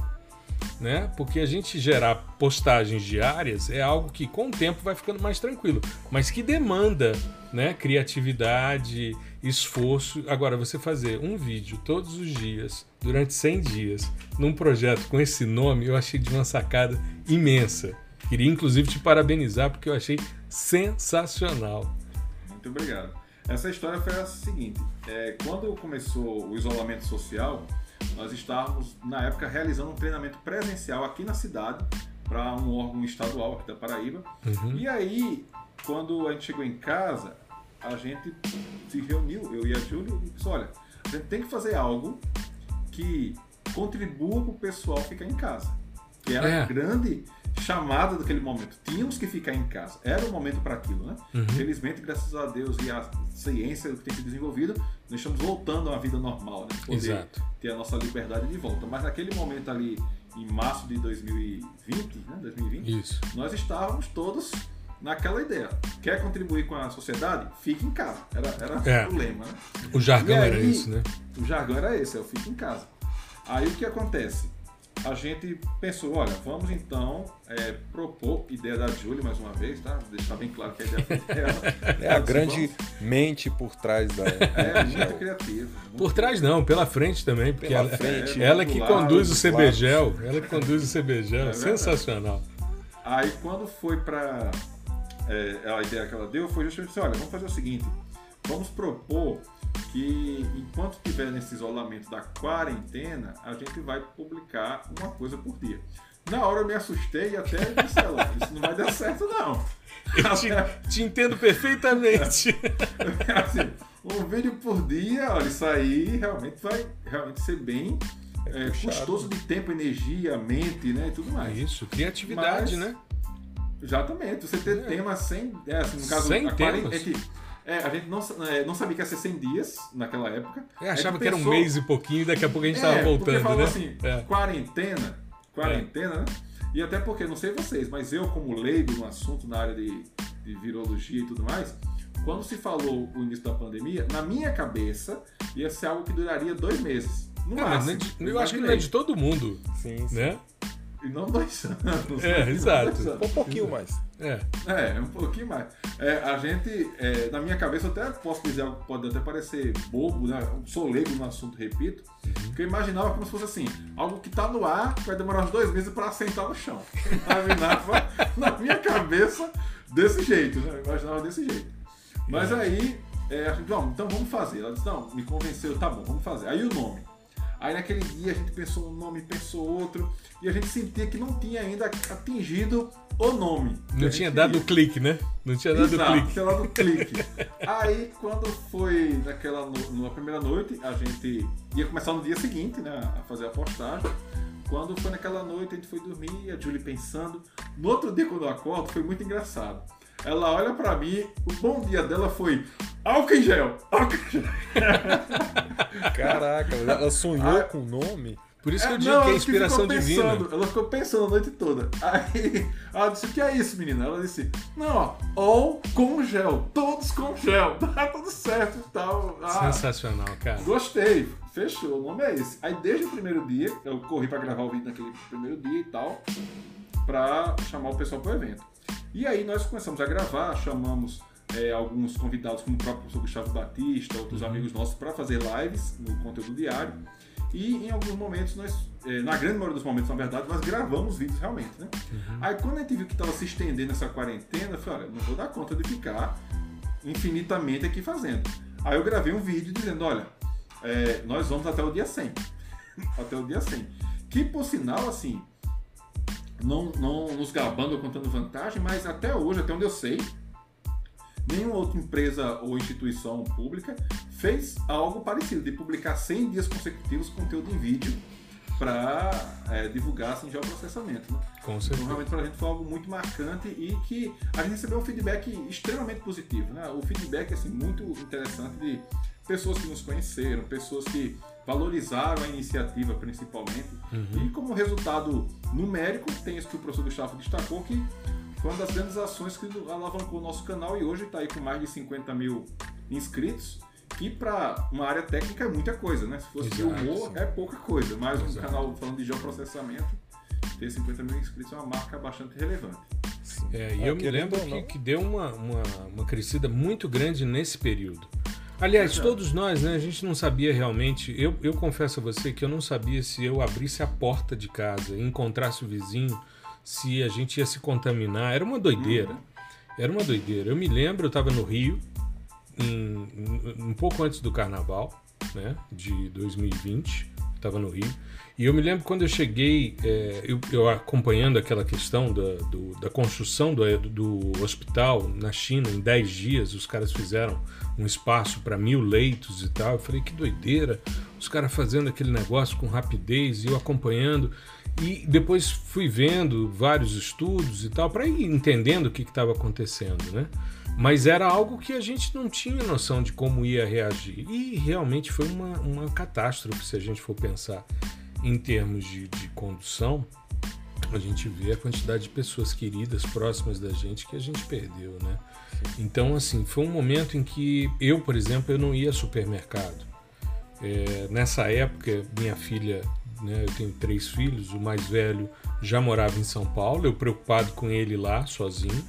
né? Porque a gente gerar postagens diárias é algo que com o tempo vai ficando mais tranquilo, mas que demanda, né, criatividade, esforço. Agora você fazer um vídeo todos os dias durante 100 dias num projeto com esse nome, eu achei de uma sacada imensa. Queria inclusive te parabenizar porque eu achei sensacional. Muito obrigado. Essa história foi a seguinte: é, quando começou o isolamento social, nós estávamos, na época, realizando um treinamento presencial aqui na cidade para um órgão estadual aqui da Paraíba. Uhum. E aí, quando a gente chegou em casa, a gente se reuniu, eu e a Júlia, e disse, olha, a gente tem que fazer algo que contribua para o pessoal ficar em casa. Que era é. grande chamada daquele momento. Tínhamos que ficar em casa. Era o momento para aquilo, né? Uhum. Felizmente, graças a Deus e a ciência que tem sido desenvolvida, nós estamos voltando a uma vida normal, né? Poder Exato. ter a nossa liberdade de volta. Mas naquele momento ali, em março de 2020, né? 2020, Isso. nós estávamos todos naquela ideia. Quer contribuir com a sociedade? Fique em casa. Era, era é. o lema, né? O jargão aí, era esse, né? O jargão era esse, eu fico em casa. Aí o que acontece? A gente pensou, olha, vamos então é, propor, ideia da Julie mais uma vez, tá? Deixar bem claro que a ideia foi dela. É a grande vamos... mente por trás da. É, muito criativa. Por trás não, pela frente também, porque pela ela, frente, é, ela que lado, conduz o CBGEL, ela que conduz o CBGEL, é sensacional. Aí quando foi para é, a ideia que ela deu, foi justamente assim, olha, vamos fazer o seguinte, vamos propor que enquanto estiver nesse isolamento da quarentena, a gente vai publicar uma coisa por dia. Na hora eu me assustei e até disse, isso não vai dar certo não. Eu te, te entendo perfeitamente. assim, um vídeo por dia, olha, isso aí realmente vai realmente ser bem é, é custoso de tempo, energia, mente, né, e tudo mais. Isso, criatividade, Mas, né? Exatamente. Você ter é. temas sem, é, assim, no caso, sem temas. É que é, a gente não, é, não sabia que ia ser 100 dias naquela época. Eu achava que pensou... era um mês e pouquinho e daqui a pouco a gente estava é, voltando, falou né? assim, é. quarentena, quarentena, né? E até porque, não sei vocês, mas eu como leigo no assunto, na área de, de virologia e tudo mais, quando se falou o início da pandemia, na minha cabeça ia ser algo que duraria dois meses. No Cara, máximo. De, eu acho que não é de todo mundo. Sim, sim. Né? E não dois anos. É, exato. Um pouquinho mais. É. É, um pouquinho mais. É, a gente, é, na minha cabeça, eu até posso dizer algo que pode até parecer bobo, né? Sou leigo no assunto, repito. Uhum. Porque eu imaginava como se fosse assim: algo que tá no ar vai demorar uns dois meses para assentar no chão. Eu imaginava na minha cabeça desse jeito, né? Eu imaginava desse jeito. Mas é. aí, é, a gente, não, então vamos fazer. Ela disse: não, me convenceu, tá bom, vamos fazer. Aí o nome. Aí naquele dia a gente pensou um nome, pensou outro, e a gente sentia que não tinha ainda atingido o nome. Não tinha dado o clique, né? Não tinha dado Exato, o clique. tinha dado o clique. Aí quando foi naquela na primeira noite, a gente ia começar no dia seguinte, né, a fazer a postagem. Quando foi naquela noite, a gente foi dormir, a Julie pensando. No outro dia, quando eu acordo, foi muito engraçado. Ela olha pra mim, o bom dia dela foi álcool em gel, álcool em gel. Caraca, ela sonhou ah, com o nome? Por isso que eu é, digo não, que é inspiração divina. Pensando, ela ficou pensando a noite toda. Aí ela disse: O que é isso, menina? Ela disse: Não, ó, all com gel, todos com gel, tá tudo certo e tal. Ah, Sensacional, cara. Gostei, fechou, o nome é esse. Aí desde o primeiro dia, eu corri pra gravar o vídeo naquele primeiro dia e tal, pra chamar o pessoal pro evento. E aí nós começamos a gravar, chamamos é, alguns convidados, como o próprio professor Gustavo Batista, outros uhum. amigos nossos, para fazer lives no conteúdo diário. E em alguns momentos, nós, é, na grande maioria dos momentos, na verdade, nós gravamos vídeos realmente, né? Uhum. Aí quando a gente viu que estava se estendendo essa quarentena, eu falei, olha, não vou dar conta de ficar infinitamente aqui fazendo. Aí eu gravei um vídeo dizendo, olha, é, nós vamos até o dia 100. até o dia 100. Que, por sinal, assim, não, não nos gabando ou contando vantagem, mas até hoje, até onde eu sei, nenhuma outra empresa ou instituição pública fez algo parecido, de publicar 100 dias consecutivos conteúdo em vídeo para é, divulgar assim, geoprocessamento. Né? Com certeza. Então, realmente, para a gente foi algo muito marcante e que a gente recebeu um feedback extremamente positivo. Né? O feedback assim, muito interessante de pessoas que nos conheceram, pessoas que valorizaram a iniciativa principalmente. Uhum. E como resultado numérico, tem isso que o professor Gustavo destacou, que foi uma das grandes ações que alavancou o nosso canal e hoje está aí com mais de 50 mil inscritos que para uma área técnica é muita coisa, né? Se fosse Exato, humor, sim. é pouca coisa, mas Exato. um canal falando de geoprocessamento, ter 50 mil inscritos é uma marca bastante relevante. É, e eu me lembro que, que deu uma, uma, uma, crescida muito grande nesse período. Aliás, todos nós, né? A gente não sabia realmente. Eu, eu confesso a você que eu não sabia se eu abrisse a porta de casa e encontrasse o vizinho, se a gente ia se contaminar. Era uma doideira. Uhum. Era uma doideira. Eu me lembro, eu estava no Rio, em, um pouco antes do carnaval, né, de 2020, estava no Rio. E eu me lembro quando eu cheguei, é, eu, eu, acompanhando aquela questão da, do, da construção do, do, hospital na China, em 10 dias, os caras fizeram um espaço para mil leitos e tal. Eu falei, que doideira, os caras fazendo aquele negócio com rapidez e eu acompanhando. E depois fui vendo vários estudos e tal, para ir entendendo o que estava acontecendo, né? Mas era algo que a gente não tinha noção de como ia reagir. E realmente foi uma, uma catástrofe, se a gente for pensar em termos de, de condução. A gente vê a quantidade de pessoas queridas próximas da gente que a gente perdeu, né? Então, assim, foi um momento em que eu, por exemplo, eu não ia ao supermercado. É, nessa época, minha filha, né, eu tenho três filhos, o mais velho já morava em São Paulo, eu preocupado com ele lá, sozinho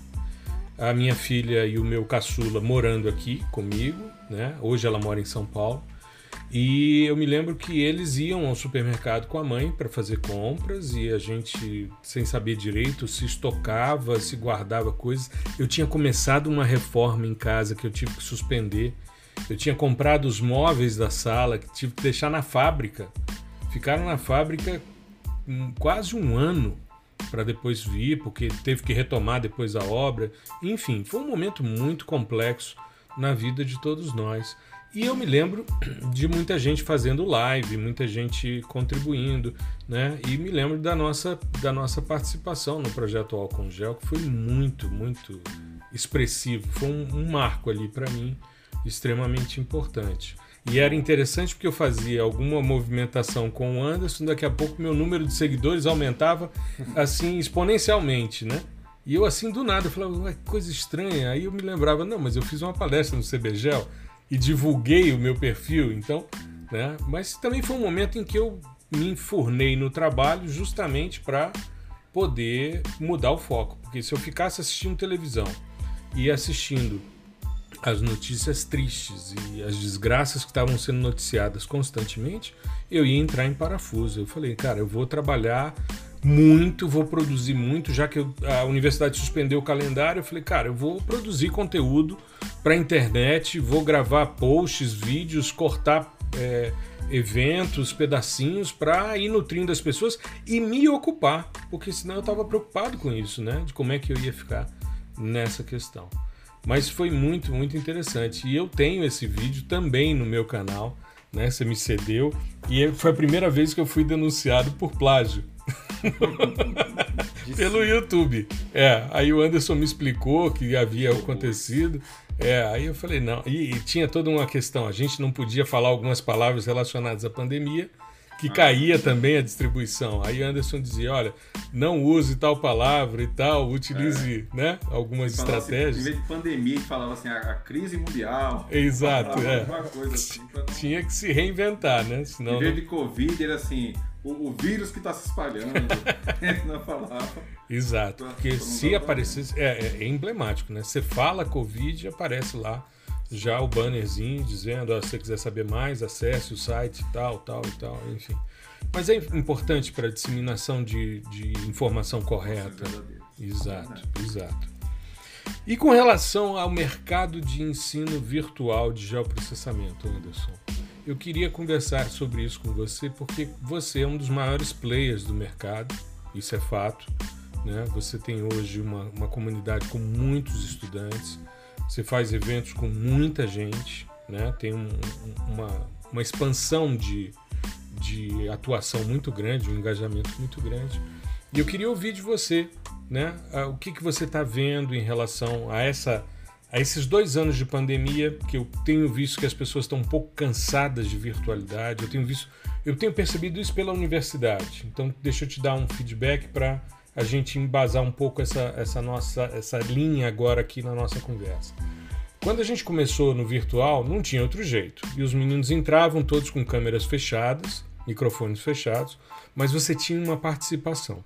a minha filha e o meu caçula morando aqui comigo, né? Hoje ela mora em São Paulo. E eu me lembro que eles iam ao supermercado com a mãe para fazer compras e a gente, sem saber direito, se estocava, se guardava coisas. Eu tinha começado uma reforma em casa que eu tive que suspender. Eu tinha comprado os móveis da sala que tive que deixar na fábrica. Ficaram na fábrica quase um ano para depois vir, porque teve que retomar depois a obra. Enfim, foi um momento muito complexo na vida de todos nós. E eu me lembro de muita gente fazendo live, muita gente contribuindo, né? E me lembro da nossa, da nossa participação no projeto Álcool Gel, que foi muito, muito expressivo. Foi um, um marco ali para mim, extremamente importante. E era interessante porque eu fazia alguma movimentação com o Anderson, daqui a pouco meu número de seguidores aumentava assim exponencialmente, né? E eu assim do nada, eu falava, que coisa estranha. Aí eu me lembrava, não, mas eu fiz uma palestra no CBGEL e divulguei o meu perfil, então, né? Mas também foi um momento em que eu me enfurnei no trabalho justamente para poder mudar o foco, porque se eu ficasse assistindo televisão e assistindo as notícias tristes e as desgraças que estavam sendo noticiadas constantemente, eu ia entrar em parafuso. Eu falei, cara, eu vou trabalhar muito, vou produzir muito, já que eu, a universidade suspendeu o calendário, eu falei, cara, eu vou produzir conteúdo para internet, vou gravar posts, vídeos, cortar é, eventos, pedacinhos para ir nutrindo as pessoas e me ocupar, porque senão eu estava preocupado com isso, né? De como é que eu ia ficar nessa questão. Mas foi muito, muito interessante. E eu tenho esse vídeo também no meu canal, né? Você me cedeu. E foi a primeira vez que eu fui denunciado por plágio. Pelo YouTube. É, aí o Anderson me explicou que havia acontecido. É, aí eu falei, não. E, e tinha toda uma questão. A gente não podia falar algumas palavras relacionadas à pandemia que caía também a distribuição. Aí Anderson dizia, olha, não use tal palavra e tal, utilize é. né, algumas estratégias. Assim, em vez de pandemia, falava assim, a, a crise mundial. Exato, é. Assim, não... Tinha que se reinventar, né? Senão, em vez não... de Covid, era assim, o, o vírus que está se espalhando. não falava. Exato, porque se aparecesse, é, é, emblemático, né? Você fala Covid, aparece lá já o bannerzinho dizendo, ó, se você quiser saber mais, acesse o site tal, tal e tal, enfim. Mas é importante para a disseminação de, de informação correta. Exato, exato. E com relação ao mercado de ensino virtual de geoprocessamento, Anderson, eu queria conversar sobre isso com você porque você é um dos maiores players do mercado, isso é fato. Né? Você tem hoje uma, uma comunidade com muitos estudantes, você faz eventos com muita gente, né? tem um, uma, uma expansão de, de atuação muito grande, um engajamento muito grande. E eu queria ouvir de você né? Ah, o que, que você está vendo em relação a essa a esses dois anos de pandemia que eu tenho visto que as pessoas estão um pouco cansadas de virtualidade. Eu tenho visto, eu tenho percebido isso pela universidade. Então deixa eu te dar um feedback para a gente embasar um pouco essa, essa nossa essa linha agora aqui na nossa conversa. Quando a gente começou no virtual, não tinha outro jeito. E os meninos entravam todos com câmeras fechadas, microfones fechados, mas você tinha uma participação.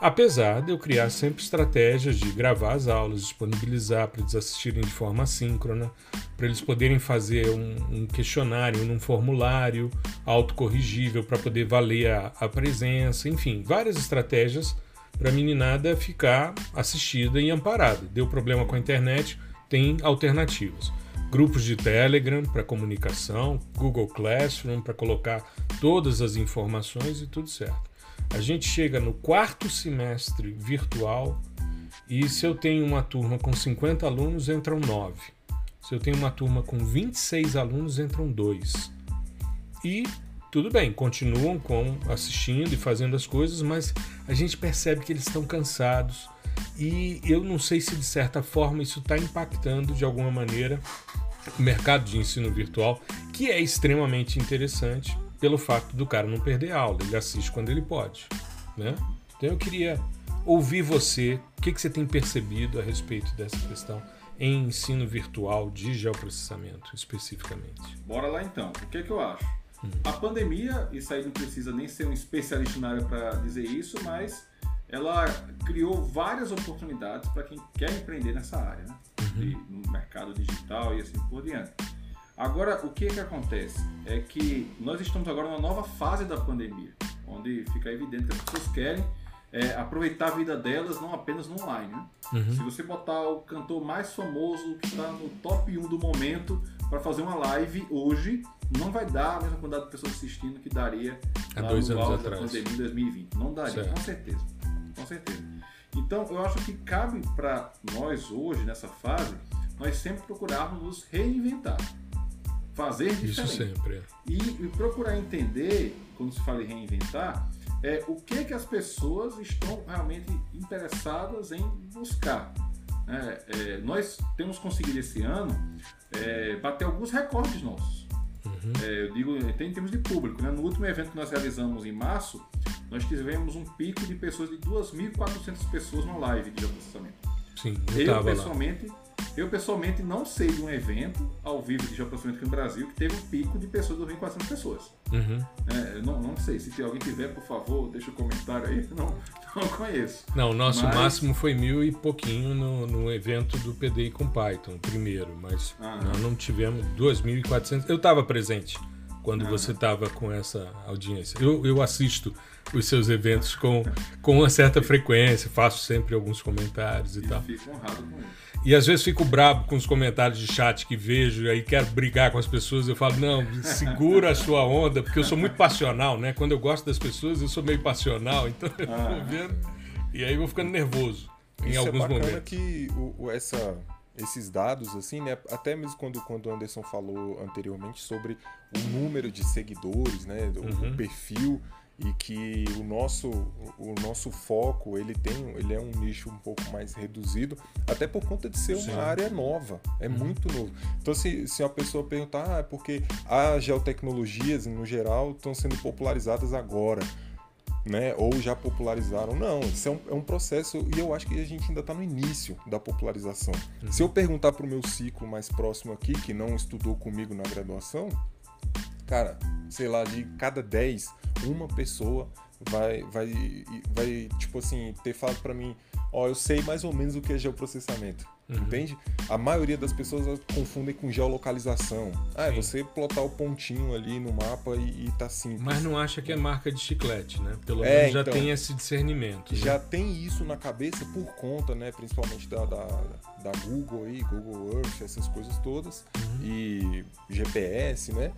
Apesar de eu criar sempre estratégias de gravar as aulas, disponibilizar para eles assistirem de forma síncrona, para eles poderem fazer um, um questionário num formulário autocorrigível para poder valer a, a presença, enfim, várias estratégias para a meninada ficar assistida e amparada. Deu problema com a internet, tem alternativas. Grupos de Telegram para comunicação, Google Classroom para colocar todas as informações e tudo certo. A gente chega no quarto semestre virtual e se eu tenho uma turma com 50 alunos, entram 9. Se eu tenho uma turma com 26 alunos, entram 2. E tudo bem, continuam com assistindo e fazendo as coisas, mas a gente percebe que eles estão cansados. E eu não sei se de certa forma isso está impactando de alguma maneira o mercado de ensino virtual, que é extremamente interessante, pelo fato do cara não perder aula, ele assiste quando ele pode, né? Então eu queria ouvir você, o que, que você tem percebido a respeito dessa questão em ensino virtual de geoprocessamento especificamente. Bora lá então. O que é que eu acho? Hum. A pandemia, isso aí não precisa nem ser um especialista na área para dizer isso, mas ela criou várias oportunidades para quem quer empreender nessa área, né? Uhum. no mercado digital e assim por diante. Agora, o que que acontece? É que nós estamos agora numa nova fase da pandemia, onde fica evidente que as pessoas querem é, aproveitar a vida delas não apenas no online. Né? Uhum. Se você botar o cantor mais famoso que está no top 1 do momento para fazer uma live hoje, não vai dar a mesma quantidade de pessoas assistindo que daria há dois anos atrás. da pandemia em 2020. Não daria, certo. com certeza. Com certeza. Então, eu acho que cabe para nós hoje, nessa fase, nós sempre procurarmos nos reinventar fazer diferente. Isso sempre. E, e, procurar entender, quando se fala em reinventar, é o que que as pessoas estão realmente interessadas em buscar. É, é, nós temos conseguido esse ano é, bater alguns recordes nossos. Uhum. É, eu digo até em termos de público. Né? No último evento que nós realizamos em março, nós tivemos um pico de pessoas de 2.400 pessoas na live de processamento. Sim, eu, eu pessoalmente lá eu pessoalmente não sei de um evento ao vivo de geoprocessamento aqui no Brasil que teve um pico de pessoas, 2.400 pessoas. Uhum. É, não, não sei, se alguém tiver, por favor, deixa um comentário aí, não, não conheço. Não, o nosso mas... máximo foi mil e pouquinho no, no evento do PDI com Python, primeiro, mas ah. nós não tivemos 2.400. Eu estava presente quando ah. você estava com essa audiência. Eu, eu assisto os seus eventos com, com uma certa frequência, faço sempre alguns comentários e, e tal. Fico honrado com isso. E às vezes fico bravo com os comentários de chat que vejo, e aí quero brigar com as pessoas. Eu falo, não, segura a sua onda, porque eu sou muito passional, né? Quando eu gosto das pessoas, eu sou meio passional, então eu ah. vou vendo. E aí eu vou ficando nervoso em Isso é alguns é bacana momentos. que o, o, essa, esses dados, assim, né? Até mesmo quando, quando o Anderson falou anteriormente sobre o número de seguidores, né? O, uhum. perfil e que o nosso, o nosso foco ele tem ele é um nicho um pouco mais reduzido até por conta de ser Sim. uma área nova é uhum. muito novo então se, se uma pessoa perguntar ah, é porque as geotecnologias no geral estão sendo popularizadas agora né ou já popularizaram não isso é um, é um processo e eu acho que a gente ainda está no início da popularização uhum. se eu perguntar para o meu ciclo mais próximo aqui que não estudou comigo na graduação cara sei lá de cada 10 uma pessoa vai, vai, vai tipo assim, ter falado para mim, ó, eu sei mais ou menos o que é geoprocessamento. Uhum. Entende? A maioria das pessoas confundem com geolocalização. Ah, é você plotar o pontinho ali no mapa e, e tá simples. Mas não acha que é marca de chiclete, né? Pelo é, menos já então, tem esse discernimento. Já né? tem isso na cabeça por conta, né? Principalmente da, da, da Google aí, Google Earth, essas coisas todas. Uhum. E GPS, né?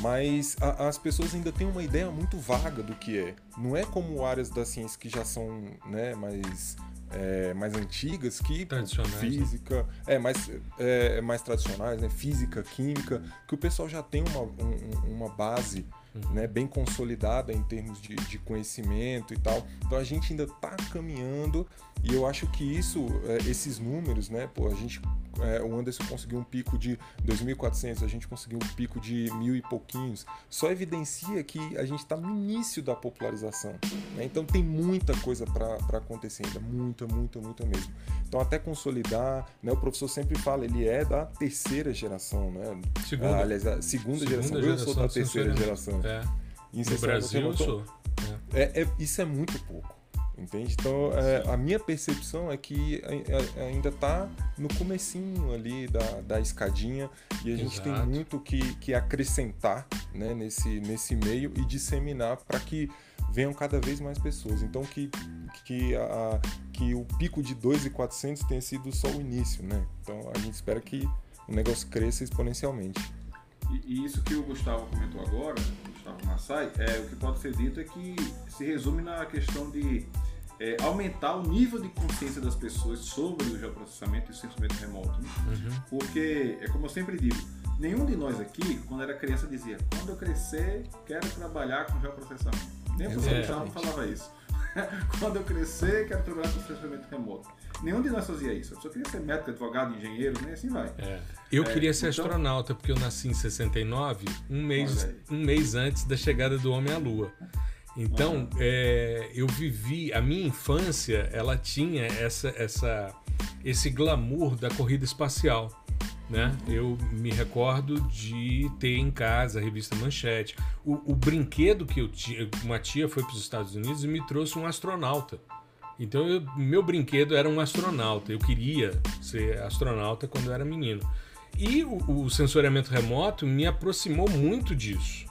mas a, as pessoas ainda têm uma ideia muito vaga do que é. Não é como áreas da ciência que já são né, mais, é, mais antigas, que né? física, né? é mais, é, mais tradicionais, né, física, química, que o pessoal já tem uma, um, uma base uhum. né, bem consolidada em termos de, de, conhecimento e tal. Então a gente ainda está caminhando e eu acho que isso, é, esses números, né, pô, a gente é, o Anderson conseguiu um pico de 2.400, a gente conseguiu um pico de mil e pouquinhos, só evidencia que a gente está no início da popularização. Né? Então tem muita coisa para acontecer ainda, muita, muita, muita mesmo. Então até consolidar, né, o professor sempre fala, ele é da terceira geração, né? Segunda. Ah, aliás, a segunda, segunda geração. geração. Eu sou da terceira geração. É. no Brasil eu sou. É. É, isso é muito pouco. Entende? Então, é, a minha percepção é que ainda está no comecinho ali da, da escadinha e a gente tem muito que, que acrescentar né, nesse, nesse meio e disseminar para que venham cada vez mais pessoas. Então, que, que, a, que o pico de 2,400 tenha sido só o início, né? Então, a gente espera que o negócio cresça exponencialmente. E, e isso que o Gustavo comentou agora, Gustavo Massai, é, o que pode ser dito é que se resume na questão de é, aumentar o nível de consciência das pessoas sobre o geoprocessamento e o censuramento remoto. Né? Uhum. Porque, é como eu sempre digo, nenhum de nós aqui, quando era criança, dizia: quando eu crescer, quero trabalhar com geoprocessamento. Nem o professor é. falava isso. quando eu crescer, quero trabalhar com censuramento remoto. Nenhum de nós fazia isso. A pessoa queria ser médico, advogado, engenheiro, nem assim vai. É. Eu é, queria ser então... astronauta, porque eu nasci em 69, um mês, um mês antes da chegada do homem à Lua. Então, é, eu vivi a minha infância, ela tinha essa, essa, esse glamour da corrida espacial. Né? Eu me recordo de ter em casa a revista Manchete. O, o brinquedo que eu tinha, uma tia foi para os Estados Unidos e me trouxe um astronauta. Então, eu, meu brinquedo era um astronauta. Eu queria ser astronauta quando eu era menino. E o, o sensoriamento remoto me aproximou muito disso.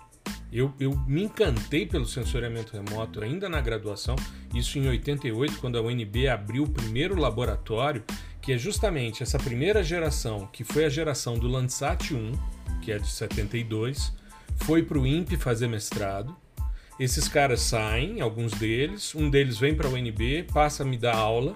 Eu, eu me encantei pelo sensoriamento remoto ainda na graduação, isso em 88, quando a UNB abriu o primeiro laboratório, que é justamente essa primeira geração, que foi a geração do Landsat 1, que é de 72, foi para o INPE fazer mestrado. Esses caras saem, alguns deles, um deles vem para a UNB, passa a me dar aula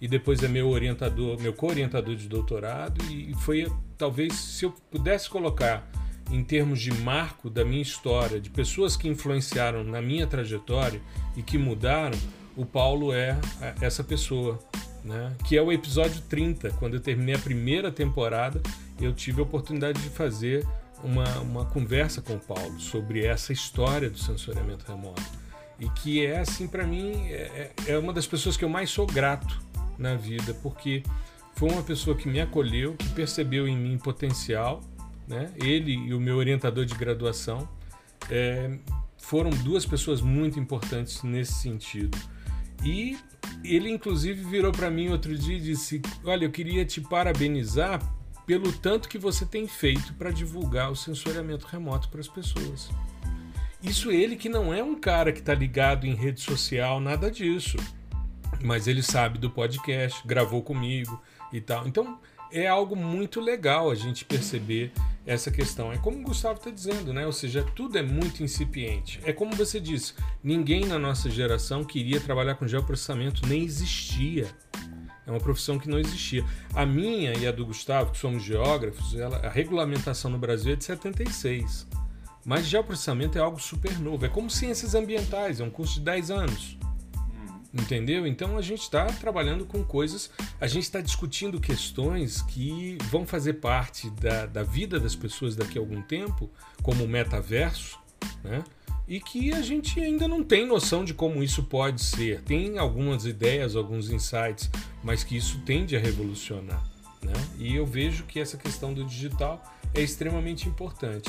e depois é meu orientador, meu co-orientador de doutorado e foi talvez se eu pudesse colocar em termos de marco da minha história, de pessoas que influenciaram na minha trajetória e que mudaram, o Paulo é essa pessoa. Né? Que é o episódio 30. Quando eu terminei a primeira temporada, eu tive a oportunidade de fazer uma, uma conversa com o Paulo sobre essa história do sensoriamento remoto. E que é, assim, para mim, é, é uma das pessoas que eu mais sou grato na vida, porque foi uma pessoa que me acolheu, que percebeu em mim potencial né? Ele e o meu orientador de graduação é, foram duas pessoas muito importantes nesse sentido. E ele, inclusive, virou para mim outro dia e disse: Olha, eu queria te parabenizar pelo tanto que você tem feito para divulgar o sensoriamento remoto para as pessoas. Isso ele que não é um cara que está ligado em rede social, nada disso. Mas ele sabe do podcast, gravou comigo e tal. Então é algo muito legal a gente perceber essa questão. É como o Gustavo está dizendo, né? Ou seja, tudo é muito incipiente. É como você disse, ninguém na nossa geração queria trabalhar com geoprocessamento, nem existia. É uma profissão que não existia. A minha e a do Gustavo, que somos geógrafos, ela, a regulamentação no Brasil é de 76. Mas geoprocessamento é algo super novo. É como ciências ambientais, é um curso de 10 anos. Entendeu? Então a gente está trabalhando com coisas, a gente está discutindo questões que vão fazer parte da, da vida das pessoas daqui a algum tempo, como o metaverso, né? E que a gente ainda não tem noção de como isso pode ser. Tem algumas ideias, alguns insights, mas que isso tende a revolucionar. Né? E eu vejo que essa questão do digital é extremamente importante.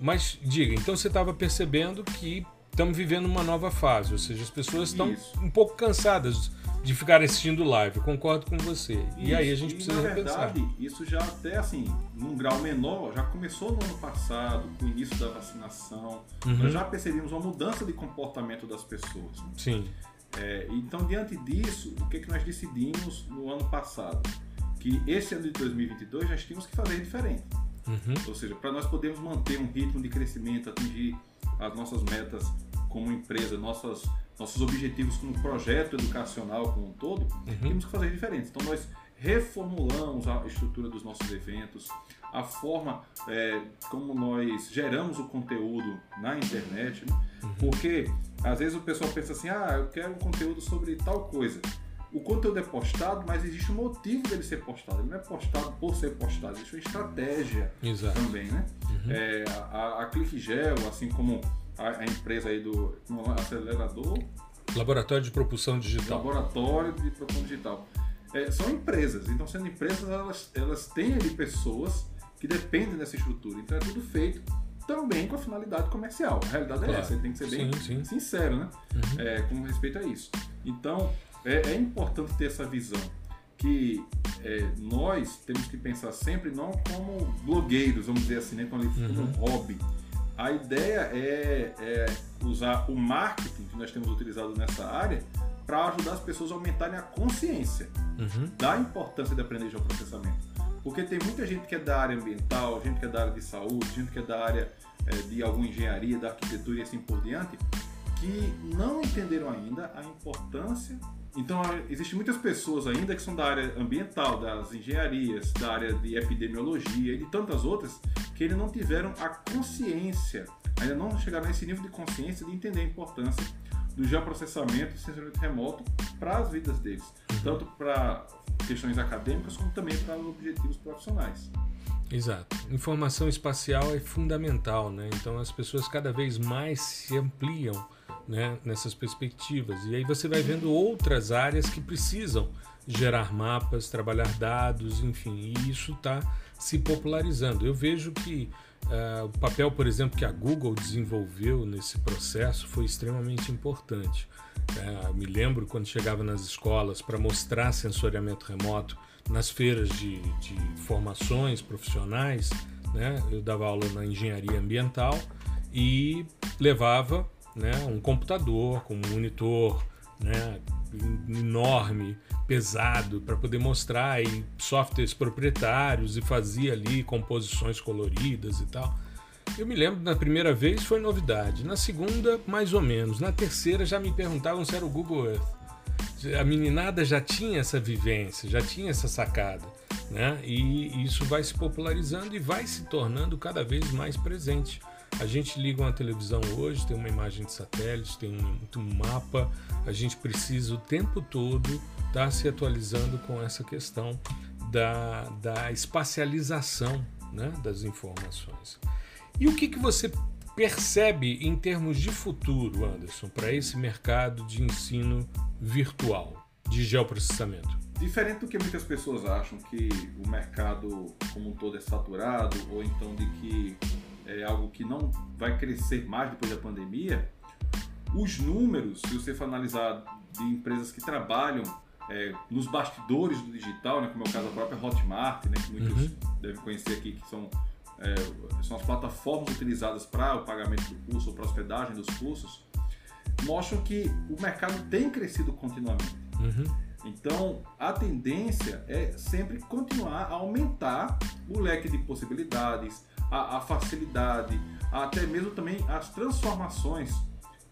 Mas diga, então você estava percebendo que estamos vivendo uma nova fase, ou seja, as pessoas estão um pouco cansadas de ficar assistindo live. Eu concordo com você. Isso, e aí a gente precisa e, na repensar. verdade, isso já até assim, num grau menor, já começou no ano passado, com o início da vacinação. Uhum. Nós já percebemos uma mudança de comportamento das pessoas. Né? Sim. É, então, diante disso, o que, é que nós decidimos no ano passado? Que esse ano de 2022 nós tínhamos que fazer diferente. Uhum. Ou seja, para nós podermos manter um ritmo de crescimento, atingir as nossas metas como empresa, nossas, nossos objetivos como projeto educacional como um todo, uhum. temos que fazer diferente. Então nós reformulamos a estrutura dos nossos eventos, a forma é, como nós geramos o conteúdo na internet, né? uhum. porque às vezes o pessoal pensa assim, ah, eu quero um conteúdo sobre tal coisa. O conteúdo é postado, mas existe um motivo dele ser postado. Ele não é postado por ser postado, existe uma estratégia Exato. também, né? Uhum. É, a, a ClickGel, assim como a, a empresa aí do acelerador. Laboratório de Propulsão Digital. Laboratório de Propulsão Digital. É, são empresas, então sendo empresas, elas, elas têm ali pessoas que dependem dessa estrutura. Então é tudo feito também com a finalidade comercial. A realidade é claro. é essa, tem que ser bem sim, sim. sincero, né? Uhum. É, com respeito a isso. Então, é, é importante ter essa visão que é, nós temos que pensar sempre não como blogueiros, vamos dizer assim, né? como, uhum. um hobby, a ideia é, é usar o marketing que nós temos utilizado nessa área para ajudar as pessoas a aumentarem a consciência uhum. da importância de aprender geoprocessamento. Porque tem muita gente que é da área ambiental, gente que é da área de saúde, gente que é da área é, de alguma engenharia, da arquitetura e assim por diante, que não entenderam ainda a importância então, existem muitas pessoas ainda que são da área ambiental, das engenharias, da área de epidemiologia e de tantas outras, que ainda não tiveram a consciência, ainda não chegaram nesse nível de consciência de entender a importância do geoprocessamento e sensoriamento remoto para as vidas deles, tanto para questões acadêmicas como também para os objetivos profissionais. Exato. Informação espacial é fundamental, né? Então as pessoas cada vez mais se ampliam né, nessas perspectivas. E aí você vai vendo outras áreas que precisam gerar mapas, trabalhar dados, enfim, e isso está se popularizando. Eu vejo que uh, o papel, por exemplo, que a Google desenvolveu nesse processo foi extremamente importante. Uh, me lembro quando chegava nas escolas para mostrar sensoriamento remoto nas feiras de, de formações profissionais, né? eu dava aula na engenharia ambiental e levava né, um computador com um monitor né, enorme, pesado, para poder mostrar aí softwares proprietários e fazia ali composições coloridas e tal. Eu me lembro, na primeira vez foi novidade, na segunda, mais ou menos, na terceira já me perguntavam se era o Google Earth. A meninada já tinha essa vivência, já tinha essa sacada, né? E isso vai se popularizando e vai se tornando cada vez mais presente. A gente liga uma televisão hoje, tem uma imagem de satélite, tem um, um mapa, a gente precisa o tempo todo estar tá se atualizando com essa questão da, da espacialização né, das informações. E o que, que você percebe em termos de futuro, Anderson, para esse mercado de ensino virtual, de geoprocessamento? Diferente do que muitas pessoas acham que o mercado como um todo é saturado, ou então de que é algo que não vai crescer mais depois da pandemia, os números, se você for analisar de empresas que trabalham é, nos bastidores do digital, né, como é o caso da própria Hotmart, né, que muitos uhum. devem conhecer aqui, que são, é, são as plataformas utilizadas para o pagamento do curso ou para a hospedagem dos cursos, mostram que o mercado tem crescido continuamente. Uhum. Então, a tendência é sempre continuar a aumentar o leque de possibilidades, a, a facilidade, até mesmo também as transformações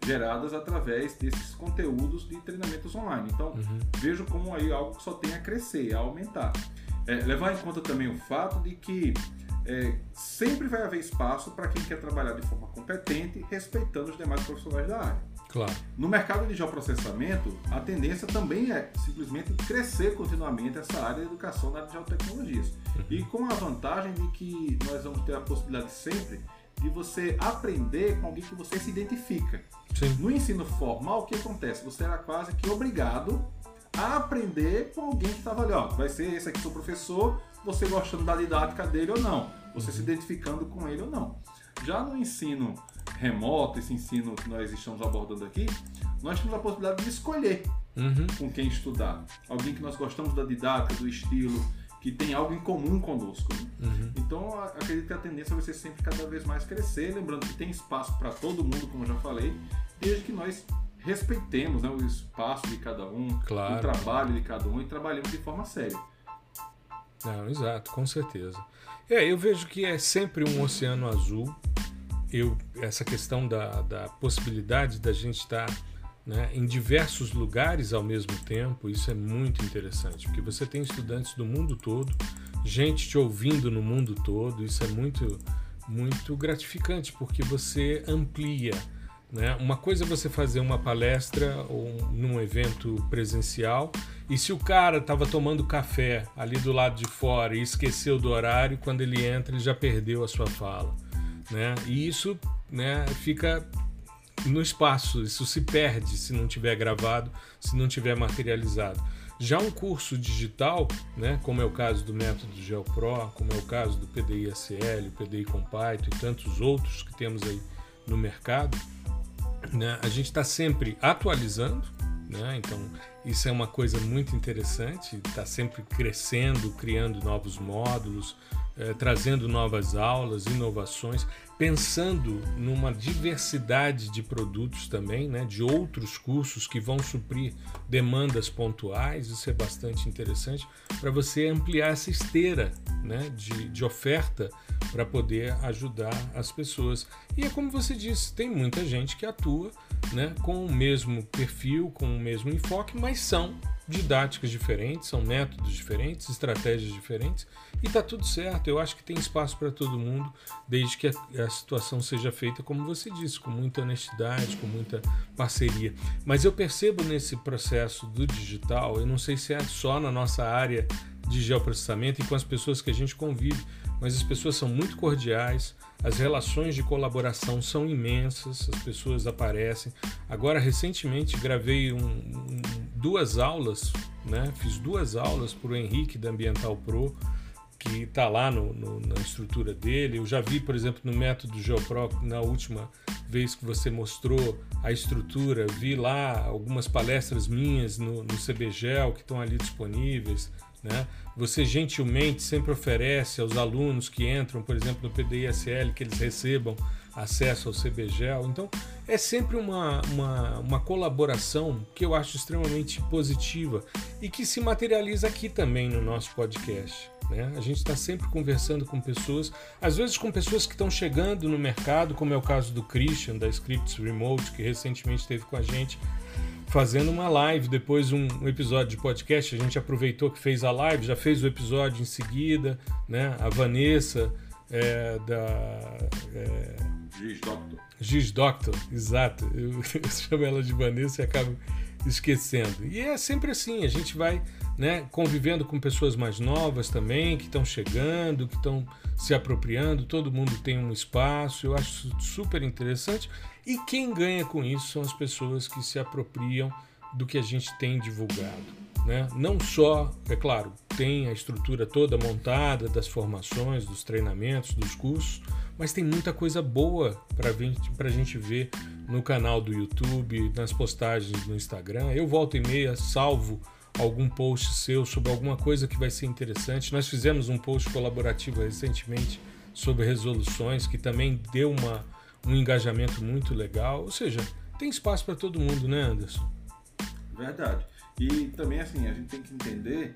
geradas através desses conteúdos de treinamentos online. Então, uhum. vejo como aí algo que só tem a crescer, a aumentar. É, levar em conta também o fato de que é, sempre vai haver espaço para quem quer trabalhar de forma competente, respeitando os demais profissionais da área. Claro. No mercado de geoprocessamento, a tendência também é simplesmente crescer continuamente essa área de educação na área de geotecnologias. Uhum. E com a vantagem de que nós vamos ter a possibilidade sempre de você aprender com alguém que você se identifica. Sim. No ensino formal, o que acontece? Você era quase que obrigado a aprender com alguém que estava ali, ó, vai ser esse aqui seu professor, você gostando da didática dele ou não, você uhum. se identificando com ele ou não. Já no ensino remoto, esse ensino que nós estamos abordando aqui, nós temos a possibilidade de escolher uhum. com quem estudar. Alguém que nós gostamos da didática, do estilo, que tem algo em comum conosco. Né? Uhum. Então, acredito que a tendência vai ser sempre cada vez mais crescer, lembrando que tem espaço para todo mundo, como eu já falei, desde que nós respeitemos né, o espaço de cada um, claro. o trabalho de cada um e trabalhemos de forma séria. Não, exato, com certeza. É, eu vejo que é sempre um oceano azul. Eu, essa questão da, da possibilidade da gente estar tá, né, em diversos lugares ao mesmo tempo, isso é muito interessante, porque você tem estudantes do mundo todo, gente te ouvindo no mundo todo, isso é muito, muito gratificante, porque você amplia né? Uma coisa é você fazer uma palestra ou num evento presencial e se o cara estava tomando café ali do lado de fora e esqueceu do horário, quando ele entra ele já perdeu a sua fala. Né? E isso né, fica no espaço, isso se perde se não tiver gravado, se não tiver materializado. Já um curso digital, né, como é o caso do método GeoPro, como é o caso do PDI-SL, o PDI com Python e tantos outros que temos aí no mercado, né? A gente está sempre atualizando, né? então isso é uma coisa muito interessante, está sempre crescendo, criando novos módulos, eh, trazendo novas aulas, inovações, pensando numa diversidade de produtos também, né? de outros cursos que vão suprir demandas pontuais, isso é bastante interessante, para você ampliar essa esteira né? de, de oferta para poder ajudar as pessoas. E é como você disse, tem muita gente que atua né, com o mesmo perfil, com o mesmo enfoque, mas são didáticas diferentes, são métodos diferentes, estratégias diferentes e está tudo certo. Eu acho que tem espaço para todo mundo, desde que a, a, situação seja feita, como você disse, com muita honestidade, com muita parceria. Mas eu percebo nesse processo do digital, eu não sei se é só na nossa área de geoprocessamento e com as pessoas que a gente convive, mas as pessoas são muito cordiais, as relações de colaboração são imensas, as pessoas aparecem. Agora, recentemente, gravei um, um, duas aulas, né? fiz duas aulas para o Henrique da Ambiental Pro, que está lá no, no, na estrutura dele. Eu já vi, por exemplo, no método GeoPro, na última vez que você mostrou a estrutura, vi lá algumas palestras minhas no, no CBGEL que estão ali disponíveis. Né? Você gentilmente sempre oferece aos alunos que entram, por exemplo, no PDISL, que eles recebam acesso ao CBGEL. Então, é sempre uma, uma, uma colaboração que eu acho extremamente positiva e que se materializa aqui também no nosso podcast. Né? A gente está sempre conversando com pessoas, às vezes com pessoas que estão chegando no mercado, como é o caso do Christian, da Scripts Remote, que recentemente esteve com a gente fazendo uma live, depois um, um, episódio de podcast. A gente aproveitou que fez a live, já fez o episódio em seguida, né? A Vanessa é, da. É, Giz Doctor. Giz Doctor, exato. Eu, eu chamo ela de Vanessa e acabo esquecendo. E é sempre assim, a gente vai né, convivendo com pessoas mais novas também, que estão chegando, que estão se apropriando, todo mundo tem um espaço, eu acho super interessante. E quem ganha com isso são as pessoas que se apropriam do que a gente tem divulgado. Né? Não só, é claro, tem a estrutura toda montada das formações, dos treinamentos, dos cursos, mas tem muita coisa boa para a gente ver no canal do YouTube, nas postagens no Instagram. Eu volto e meia, salvo algum post seu sobre alguma coisa que vai ser interessante. Nós fizemos um post colaborativo recentemente sobre resoluções que também deu uma, um engajamento muito legal. Ou seja, tem espaço para todo mundo, né, Anderson? Verdade. E também assim, a gente tem que entender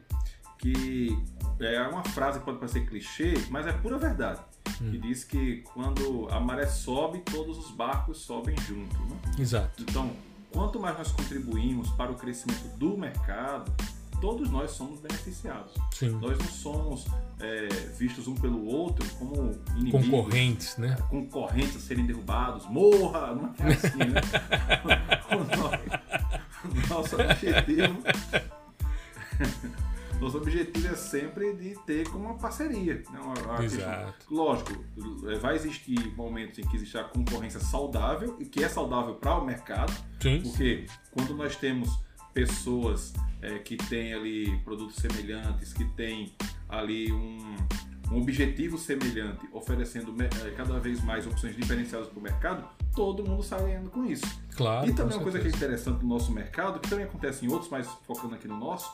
que é uma frase que pode parecer clichê, mas é pura verdade. Hum. Que diz que quando a maré sobe, todos os barcos sobem junto. Né? Exato. Então, quanto mais nós contribuímos para o crescimento do mercado, todos nós somos beneficiados. Sim. Nós não somos é, vistos um pelo outro como inimigos. Concorrentes, né? Concorrentes a serem derrubados. Morra! Não é assim, né? o nosso objetivo nosso objetivo é sempre de ter como uma parceria. Né? Uma, uma Exato. Questão. Lógico, é, vai existir momentos em que existe a concorrência saudável e que é saudável para o mercado. Sim. Porque quando nós temos pessoas é, que têm ali produtos semelhantes, que têm ali um, um objetivo semelhante, oferecendo eh, cada vez mais opções diferenciadas para o mercado, todo mundo sai ganhando com isso. Claro. E também uma coisa que é interessante no nosso mercado, que também acontece em outros, mas focando aqui no nosso,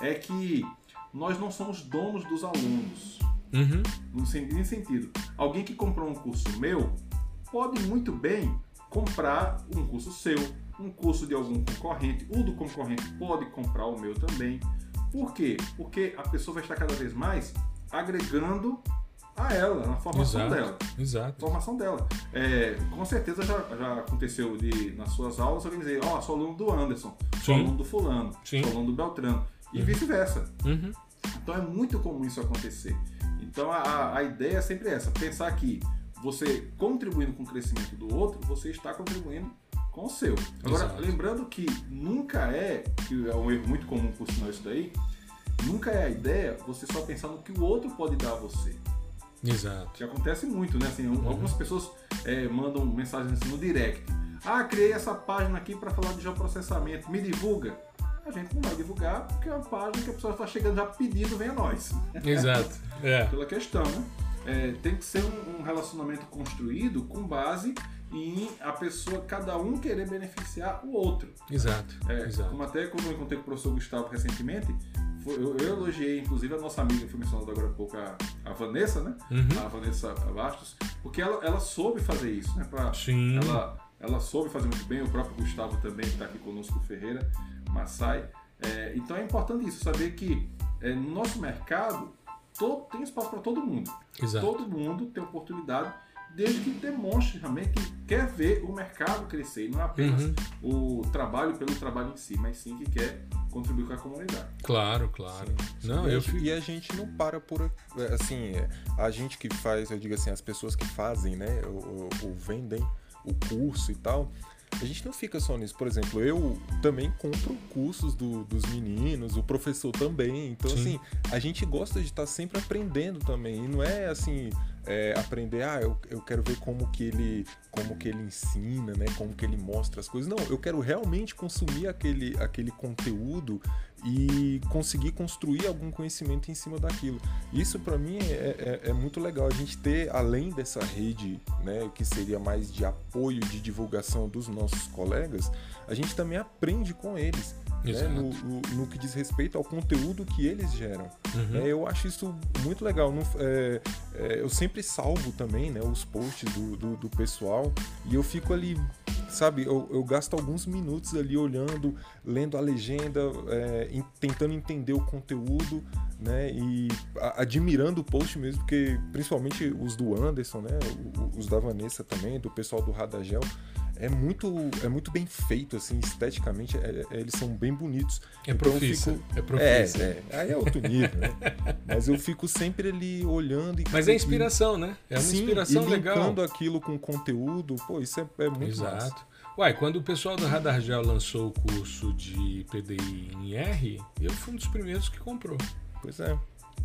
é que nós não somos donos dos alunos. Uhum. No sentido, alguém que comprou um curso meu pode muito bem comprar um curso seu, um curso de algum concorrente, o do concorrente pode comprar o meu também. Por quê? Porque a pessoa vai estar cada vez mais agregando a ela, na formação exato, dela. Exato. Formação dela. É, com certeza já, já aconteceu de, nas suas aulas, alguém dizer, ó, oh, sou aluno do Anderson, sou Sim. aluno do fulano, Sim. sou aluno do Beltrano. E uhum. vice-versa. Uhum. Então é muito comum isso acontecer. Então a, a ideia é sempre essa, pensar que você contribuindo com o crescimento do outro, você está contribuindo com o seu. Agora, Exato. lembrando que nunca é, que é um erro muito comum por sinal isso daí, nunca é a ideia você só pensar no que o outro pode dar a você. Exato. Que acontece muito, né? Assim, uhum. Algumas pessoas é, mandam mensagens assim no direct. Ah, criei essa página aqui para falar de geoprocessamento, me divulga. A gente não vai divulgar porque é uma página que a pessoa está chegando já pedindo, vem a nós. Exato. É. Pela questão, né? É, tem que ser um, um relacionamento construído com base em a pessoa, cada um querer beneficiar o outro. Exato. É, exato. Como até quando eu encontrei com o professor Gustavo recentemente, foi, eu, eu, elogiei inclusive a nossa amiga, que foi mencionada agora há pouco, a, a Vanessa, né? Uhum. A Vanessa Bastos, porque ela, ela soube fazer isso, né? Pra, Sim. Ela, ela soube fazer muito bem, o próprio Gustavo também, que está aqui conosco, o Ferreira, Massai. É, então é importante isso, saber que é, no nosso mercado todo, tem espaço para todo mundo. Exato. Todo mundo tem oportunidade, desde que demonstre realmente que quer ver o mercado crescer. E não é apenas uhum. o trabalho pelo trabalho em si, mas sim que quer contribuir com a comunidade. Claro, claro. Sim. Não, e, eu a, e a gente não para por assim, a gente que faz, eu digo assim, as pessoas que fazem, né, ou, ou vendem o curso e tal, a gente não fica só nisso. Por exemplo, eu também compro cursos do, dos meninos, o professor também. Então, Sim. assim, a gente gosta de estar sempre aprendendo também. E não é assim. É, aprender, ah, eu, eu quero ver como que ele como que ele ensina, né? Como que ele mostra as coisas. Não, eu quero realmente consumir aquele, aquele conteúdo e conseguir construir algum conhecimento em cima daquilo. Isso para mim é, é, é, muito legal. A gente ter, além dessa rede, né, que seria mais de apoio, de divulgação dos nossos colegas, a gente também aprende com eles. Né, no, no, no, que diz respeito ao conteúdo que eles geram. Uhum. É, eu acho isso muito legal. No, é, é, eu sempre salvo também né, os posts do, do, do, pessoal e eu fico ali, sabe, eu, eu, gasto alguns minutos ali olhando, lendo a legenda, é, tentando entender o conteúdo né, e a, admirando o post mesmo, porque principalmente os do Anderson, né, os da Vanessa também, do pessoal do Radagel é muito, é muito bem feito, assim, esteticamente, é, é, eles são bem bonitos. É então profissa, fico, é profissa. É, é, aí é outro nível, né? Mas eu fico sempre ali olhando e... Mas é inspiração, né? É uma sim, inspiração e legal. aquilo com conteúdo, pô, isso é, é muito Exato. Massa. Uai, quando o pessoal do Radar Gel lançou o curso de PDI em R, eu fui um dos primeiros que comprou. Pois é.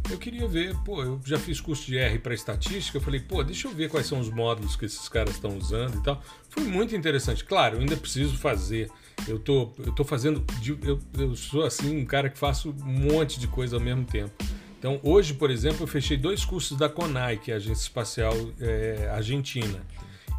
Eu queria ver, pô, eu já fiz curso de R para estatística, eu falei, pô, deixa eu ver quais são os módulos que esses caras estão usando e tal. Foi muito interessante. Claro, eu ainda preciso fazer. Eu tô, eu tô fazendo. Eu, eu sou assim, um cara que faço um monte de coisa ao mesmo tempo. Então, hoje, por exemplo, eu fechei dois cursos da CONAI, que é a Agência Espacial é, Argentina.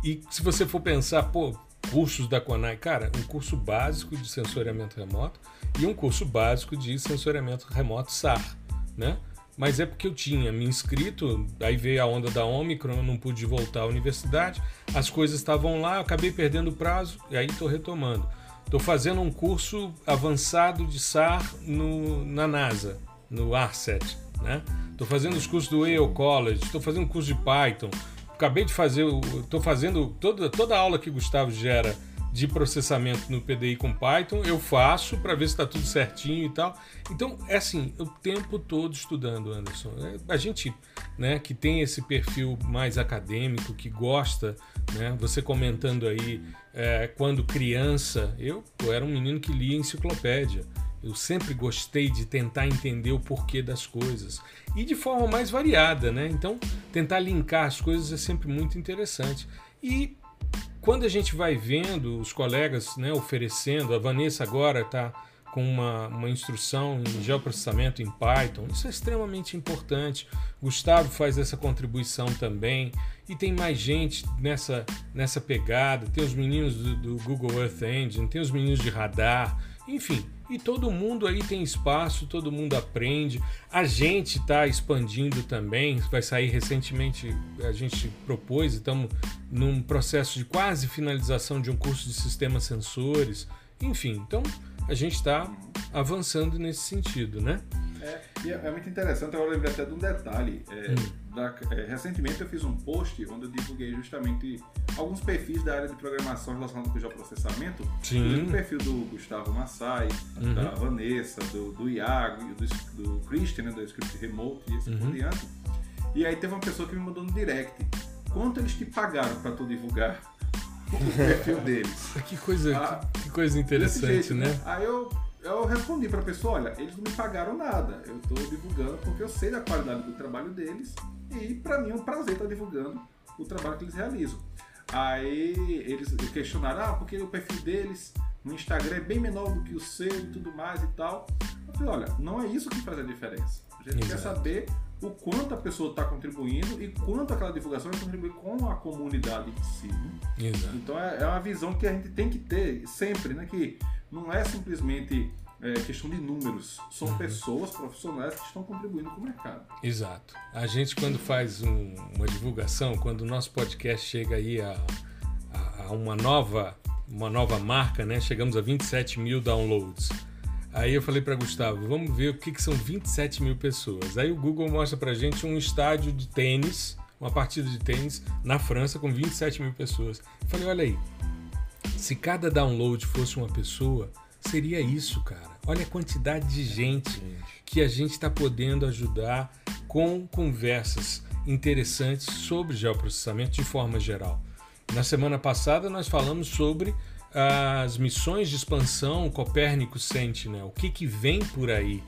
E se você for pensar, pô, cursos da CONAI, cara, um curso básico de sensoriamento remoto e um curso básico de sensoriamento remoto SAR, né? Mas é porque eu tinha me inscrito, aí veio a onda da Omicron, eu não pude voltar à universidade, as coisas estavam lá, eu acabei perdendo o prazo, e aí estou retomando. Estou fazendo um curso avançado de SAR no, na NASA, no ARCET, né? Estou fazendo os cursos do Yale College, estou fazendo um curso de Python, acabei de fazer, estou fazendo toda, toda aula que Gustavo gera de processamento no PDI com Python, eu faço para ver se está tudo certinho e tal. Então, é assim, o tempo todo estudando, Anderson. A gente, né, que tem esse perfil mais acadêmico, que gosta, né, você comentando aí, é, quando criança, eu, eu era um menino que lia enciclopédia. Eu sempre gostei de tentar entender o porquê das coisas e de forma mais variada, né? Então, tentar linkar as coisas é sempre muito interessante. E quando a gente vai vendo os colegas né, oferecendo, a Vanessa agora está com uma, uma instrução em geoprocessamento em Python. Isso é extremamente importante. Gustavo faz essa contribuição também. E tem mais gente nessa, nessa pegada. Tem os meninos do, do Google Earth Engine, tem os meninos de radar. Enfim, e todo mundo aí tem espaço, todo mundo aprende. A gente está expandindo também, vai sair recentemente, a gente propôs, estamos num processo de quase finalização de um curso de sistemas sensores. Enfim, então a gente está avançando nesse sentido, né? É, e é, é, muito interessante, agora eu lembrei até de um detalhe. É, hum. da, é, recentemente eu fiz um post onde eu divulguei justamente alguns perfis da área de programação relacionados com o geoprocessamento. Sim. O perfil do Gustavo Massai, uhum. da Vanessa, do, do Iago, do, do Christian, né, do Script Remote e assim uhum. por diante. E aí teve uma pessoa que me mandou no direct. Quanto eles te pagaram para tu divulgar o perfil deles? Que coisa, ah, que, que coisa interessante, jeito, né? Aí eu eu respondi para a pessoa, olha, eles não me pagaram nada, eu estou divulgando porque eu sei da qualidade do trabalho deles e para mim é um prazer estar divulgando o trabalho que eles realizam. Aí eles questionaram, ah, porque o perfil deles no Instagram é bem menor do que o seu e tudo mais e tal. Eu falei, olha, não é isso que faz a diferença. A gente Exato. quer saber o quanto a pessoa está contribuindo e quanto aquela divulgação vai contribuir com a comunidade em si. Né? Então é, é, uma visão que a gente tem que ter sempre, né? Que não é simplesmente é, questão de números, são uhum. pessoas profissionais que estão contribuindo com o mercado. Exato. A gente quando faz um, uma divulgação, quando o nosso podcast chega aí a, a, a, uma nova uma nova marca, né? Chegamos a 27 mil downloads. Aí eu falei para Gustavo, vamos ver o que, que são 27 mil pessoas. Aí o Google mostra para gente um estádio de tênis, uma partida de tênis na França com 27 mil pessoas. Eu falei, olha aí, se cada download fosse uma pessoa, seria isso, cara. Olha a quantidade de gente que a gente está podendo ajudar com conversas interessantes sobre geoprocessamento de forma geral. Na semana passada nós falamos sobre as missões de expansão Copérnico Sentinel, o que, que vem por aí.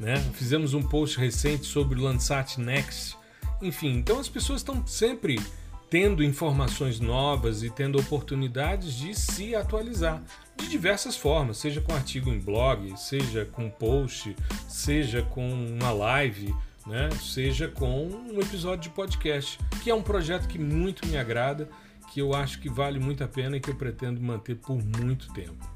Né? Fizemos um post recente sobre o Landsat Next. Enfim, então as pessoas estão sempre tendo informações novas e tendo oportunidades de se atualizar de diversas formas, seja com artigo em blog, seja com post, seja com uma live, né? seja com um episódio de podcast, que é um projeto que muito me agrada, que eu acho que vale muito a pena e que eu pretendo manter por muito tempo.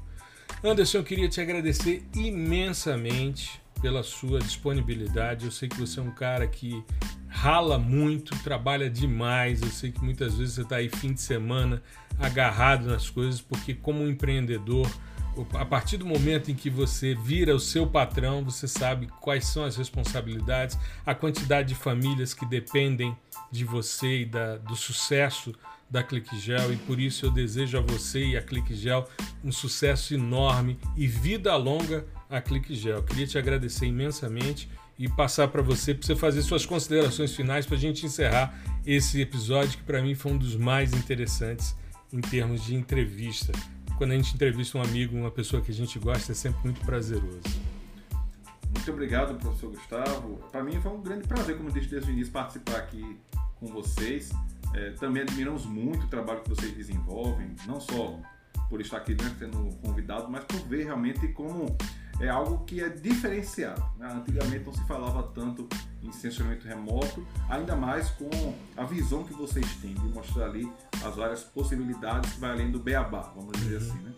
Anderson, eu queria te agradecer imensamente pela sua disponibilidade. Eu sei que você é um cara que rala muito, trabalha demais. Eu sei que muitas vezes você está aí fim de semana agarrado nas coisas, porque como empreendedor, a partir do momento em que você vira o seu patrão, você sabe quais são as responsabilidades, a quantidade de famílias que dependem de você e da, do sucesso da ClickGel e por isso eu desejo a você e a ClickGel um sucesso enorme e vida longa a ClickGel. Queria te agradecer imensamente e passar para você para você fazer suas considerações finais para a gente encerrar esse episódio que para mim foi um dos mais interessantes em termos de entrevista. Quando a gente entrevista um amigo, uma pessoa que a gente gosta, é sempre muito prazeroso. Muito obrigado, professor Gustavo. Para mim foi um grande prazer, como disse desde o início, participar aqui com vocês. É, também admiramos muito o trabalho que vocês desenvolvem, não só por estar aqui né, sendo convidado, mas por ver realmente como é algo que é diferenciado. Né? Antigamente não se falava tanto em sensoriamento remoto, ainda mais com a visão que vocês têm de mostrar ali as várias possibilidades que vai além do beabá, vamos dizer uhum. assim. Né?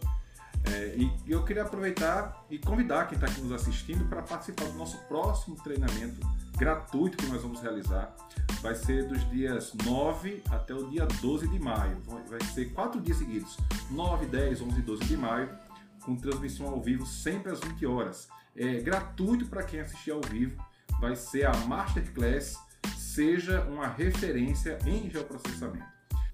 É, e, eu queria aproveitar e convidar quem está aqui nos assistindo para participar do nosso próximo treinamento gratuito que nós vamos realizar. Vai ser dos dias 9 até o dia 12 de maio. Vai ser quatro dias seguidos: 9, 10, 11 e 12 de maio com transmissão ao vivo sempre às 20 horas. É gratuito para quem assistir ao vivo. Vai ser a Masterclass Seja uma referência em geoprocessamento.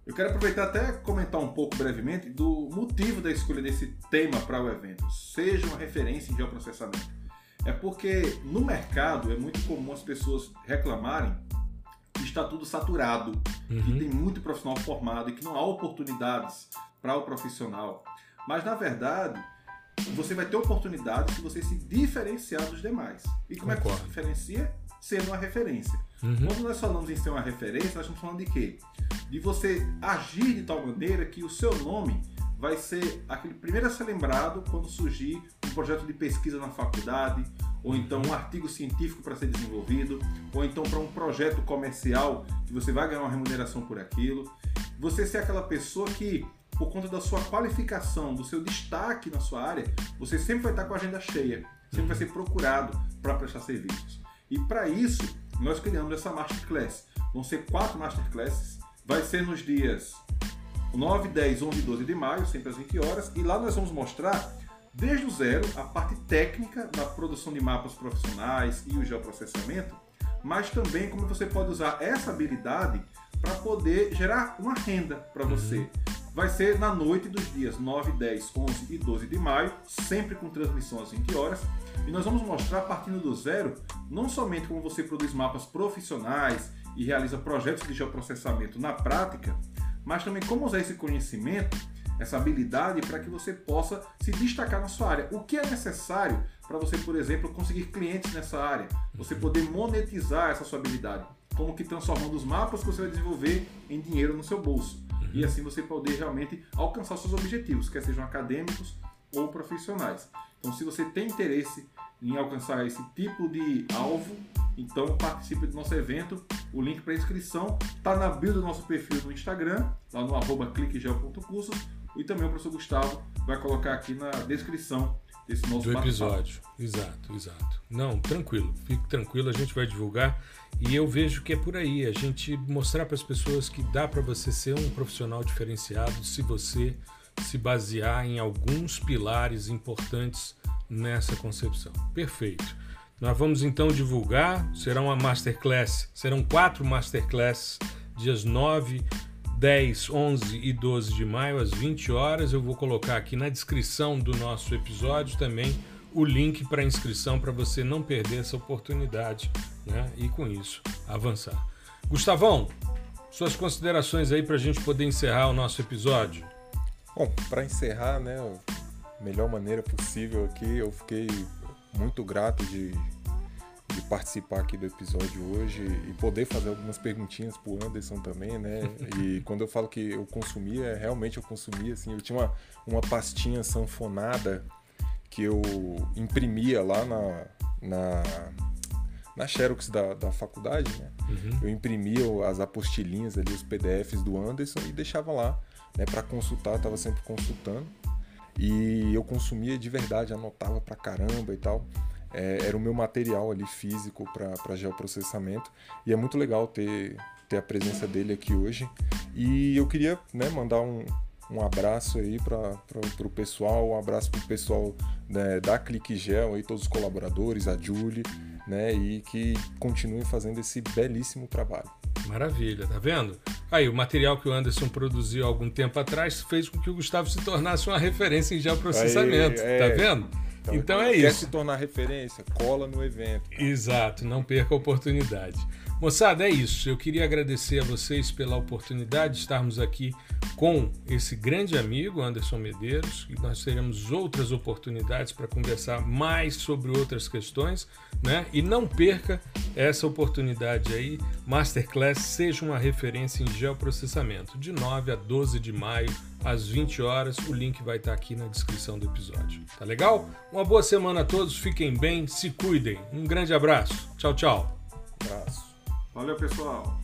Eu quero aproveitar até comentar um pouco brevemente do motivo da escolha desse tema para o evento. Seja uma referência em geoprocessamento. É porque no mercado é muito comum as pessoas reclamarem que está tudo saturado, uhum. que tem muito profissional formado e que não há oportunidades para o profissional. Mas na verdade, você vai ter oportunidade se você se diferenciar dos demais. E como Concordo. é que se diferencia? Sendo uma referência. Uhum. Quando nós falamos em ser uma referência, nós estamos falando de quê? De você agir de tal maneira que o seu nome vai ser aquele primeiro a ser lembrado quando surgir um projeto de pesquisa na faculdade, ou então um artigo científico para ser desenvolvido, ou então para um projeto comercial que você vai ganhar uma remuneração por aquilo. Você ser aquela pessoa que, por conta da sua qualificação, do seu destaque na sua área, você sempre vai estar com a agenda cheia, sempre vai ser procurado para prestar serviços. E para isso, nós criamos essa Masterclass. Vão ser quatro Masterclasses, vai ser nos dias 9, 10, 11 e 12 de maio, sempre às 20 horas, e lá nós vamos mostrar desde o zero a parte técnica da produção de mapas profissionais e o geoprocessamento, mas também como você pode usar essa habilidade para poder gerar uma renda para uhum. você. Vai ser na noite dos dias 9, 10, 11 e 12 de maio, sempre com transmissão às 20 horas. E nós vamos mostrar, partindo do zero, não somente como você produz mapas profissionais e realiza projetos de geoprocessamento na prática, mas também como usar esse conhecimento, essa habilidade para que você possa se destacar na sua área. O que é necessário para você, por exemplo, conseguir clientes nessa área, você poder monetizar essa sua habilidade, como que transformando os mapas que você vai desenvolver em dinheiro no seu bolso. E assim você poder realmente alcançar seus objetivos, quer sejam acadêmicos ou profissionais. Então, se você tem interesse em alcançar esse tipo de alvo, então participe do nosso evento. O link para inscrição está na bio do nosso perfil no Instagram, lá no arroba cliquegel.cursos. E também o professor Gustavo vai colocar aqui na descrição desse nosso do episódio. Exato, exato. Não, tranquilo, fique tranquilo, a gente vai divulgar. E eu vejo que é por aí, a gente mostrar para as pessoas que dá para você ser um profissional diferenciado se você se basear em alguns pilares importantes nessa concepção. Perfeito. Nós vamos então divulgar, será uma masterclass, serão quatro masterclasses, dias 9, 10, 11 e 12 de maio, às 20 horas. Eu vou colocar aqui na descrição do nosso episódio também o link para inscrição para você não perder essa oportunidade né? e com isso avançar. Gustavão, suas considerações aí para a gente poder encerrar o nosso episódio? Bom, para encerrar, né, melhor maneira possível aqui, eu fiquei muito grato de, de participar aqui do episódio hoje e poder fazer algumas perguntinhas pro Anderson também, né? E quando eu falo que eu consumia, realmente eu consumia, assim, eu tinha uma, uma pastinha sanfonada que eu imprimia lá na, na, na Xerox da, da faculdade, né? Uhum. Eu imprimia as apostilinhas ali, os PDFs do Anderson e deixava lá, né, para consultar, estava sempre consultando. E eu consumia de verdade, anotava pra caramba e tal. É, era o meu material ali físico para geoprocessamento. E é muito legal ter, ter a presença dele aqui hoje. E eu queria né, mandar um, um abraço aí para o pessoal, um abraço para o pessoal né, da Clique Gel, aí, todos os colaboradores, a Julie, né, e que continuem fazendo esse belíssimo trabalho. Maravilha, tá vendo? Aí, o material que o Anderson produziu algum tempo atrás fez com que o Gustavo se tornasse uma referência em geoprocessamento, Aí, é, tá vendo? Então, então é quer isso. Quer se tornar referência? Cola no evento. Exato, não perca a oportunidade. Moçada, é isso. Eu queria agradecer a vocês pela oportunidade de estarmos aqui com esse grande amigo, Anderson Medeiros, e nós teremos outras oportunidades para conversar mais sobre outras questões, né? E não perca essa oportunidade aí. Masterclass seja uma referência em geoprocessamento, de 9 a 12 de maio, às 20 horas. O link vai estar aqui na descrição do episódio. Tá legal? Uma boa semana a todos, fiquem bem, se cuidem. Um grande abraço. Tchau, tchau. Abraço. Valeu, pessoal!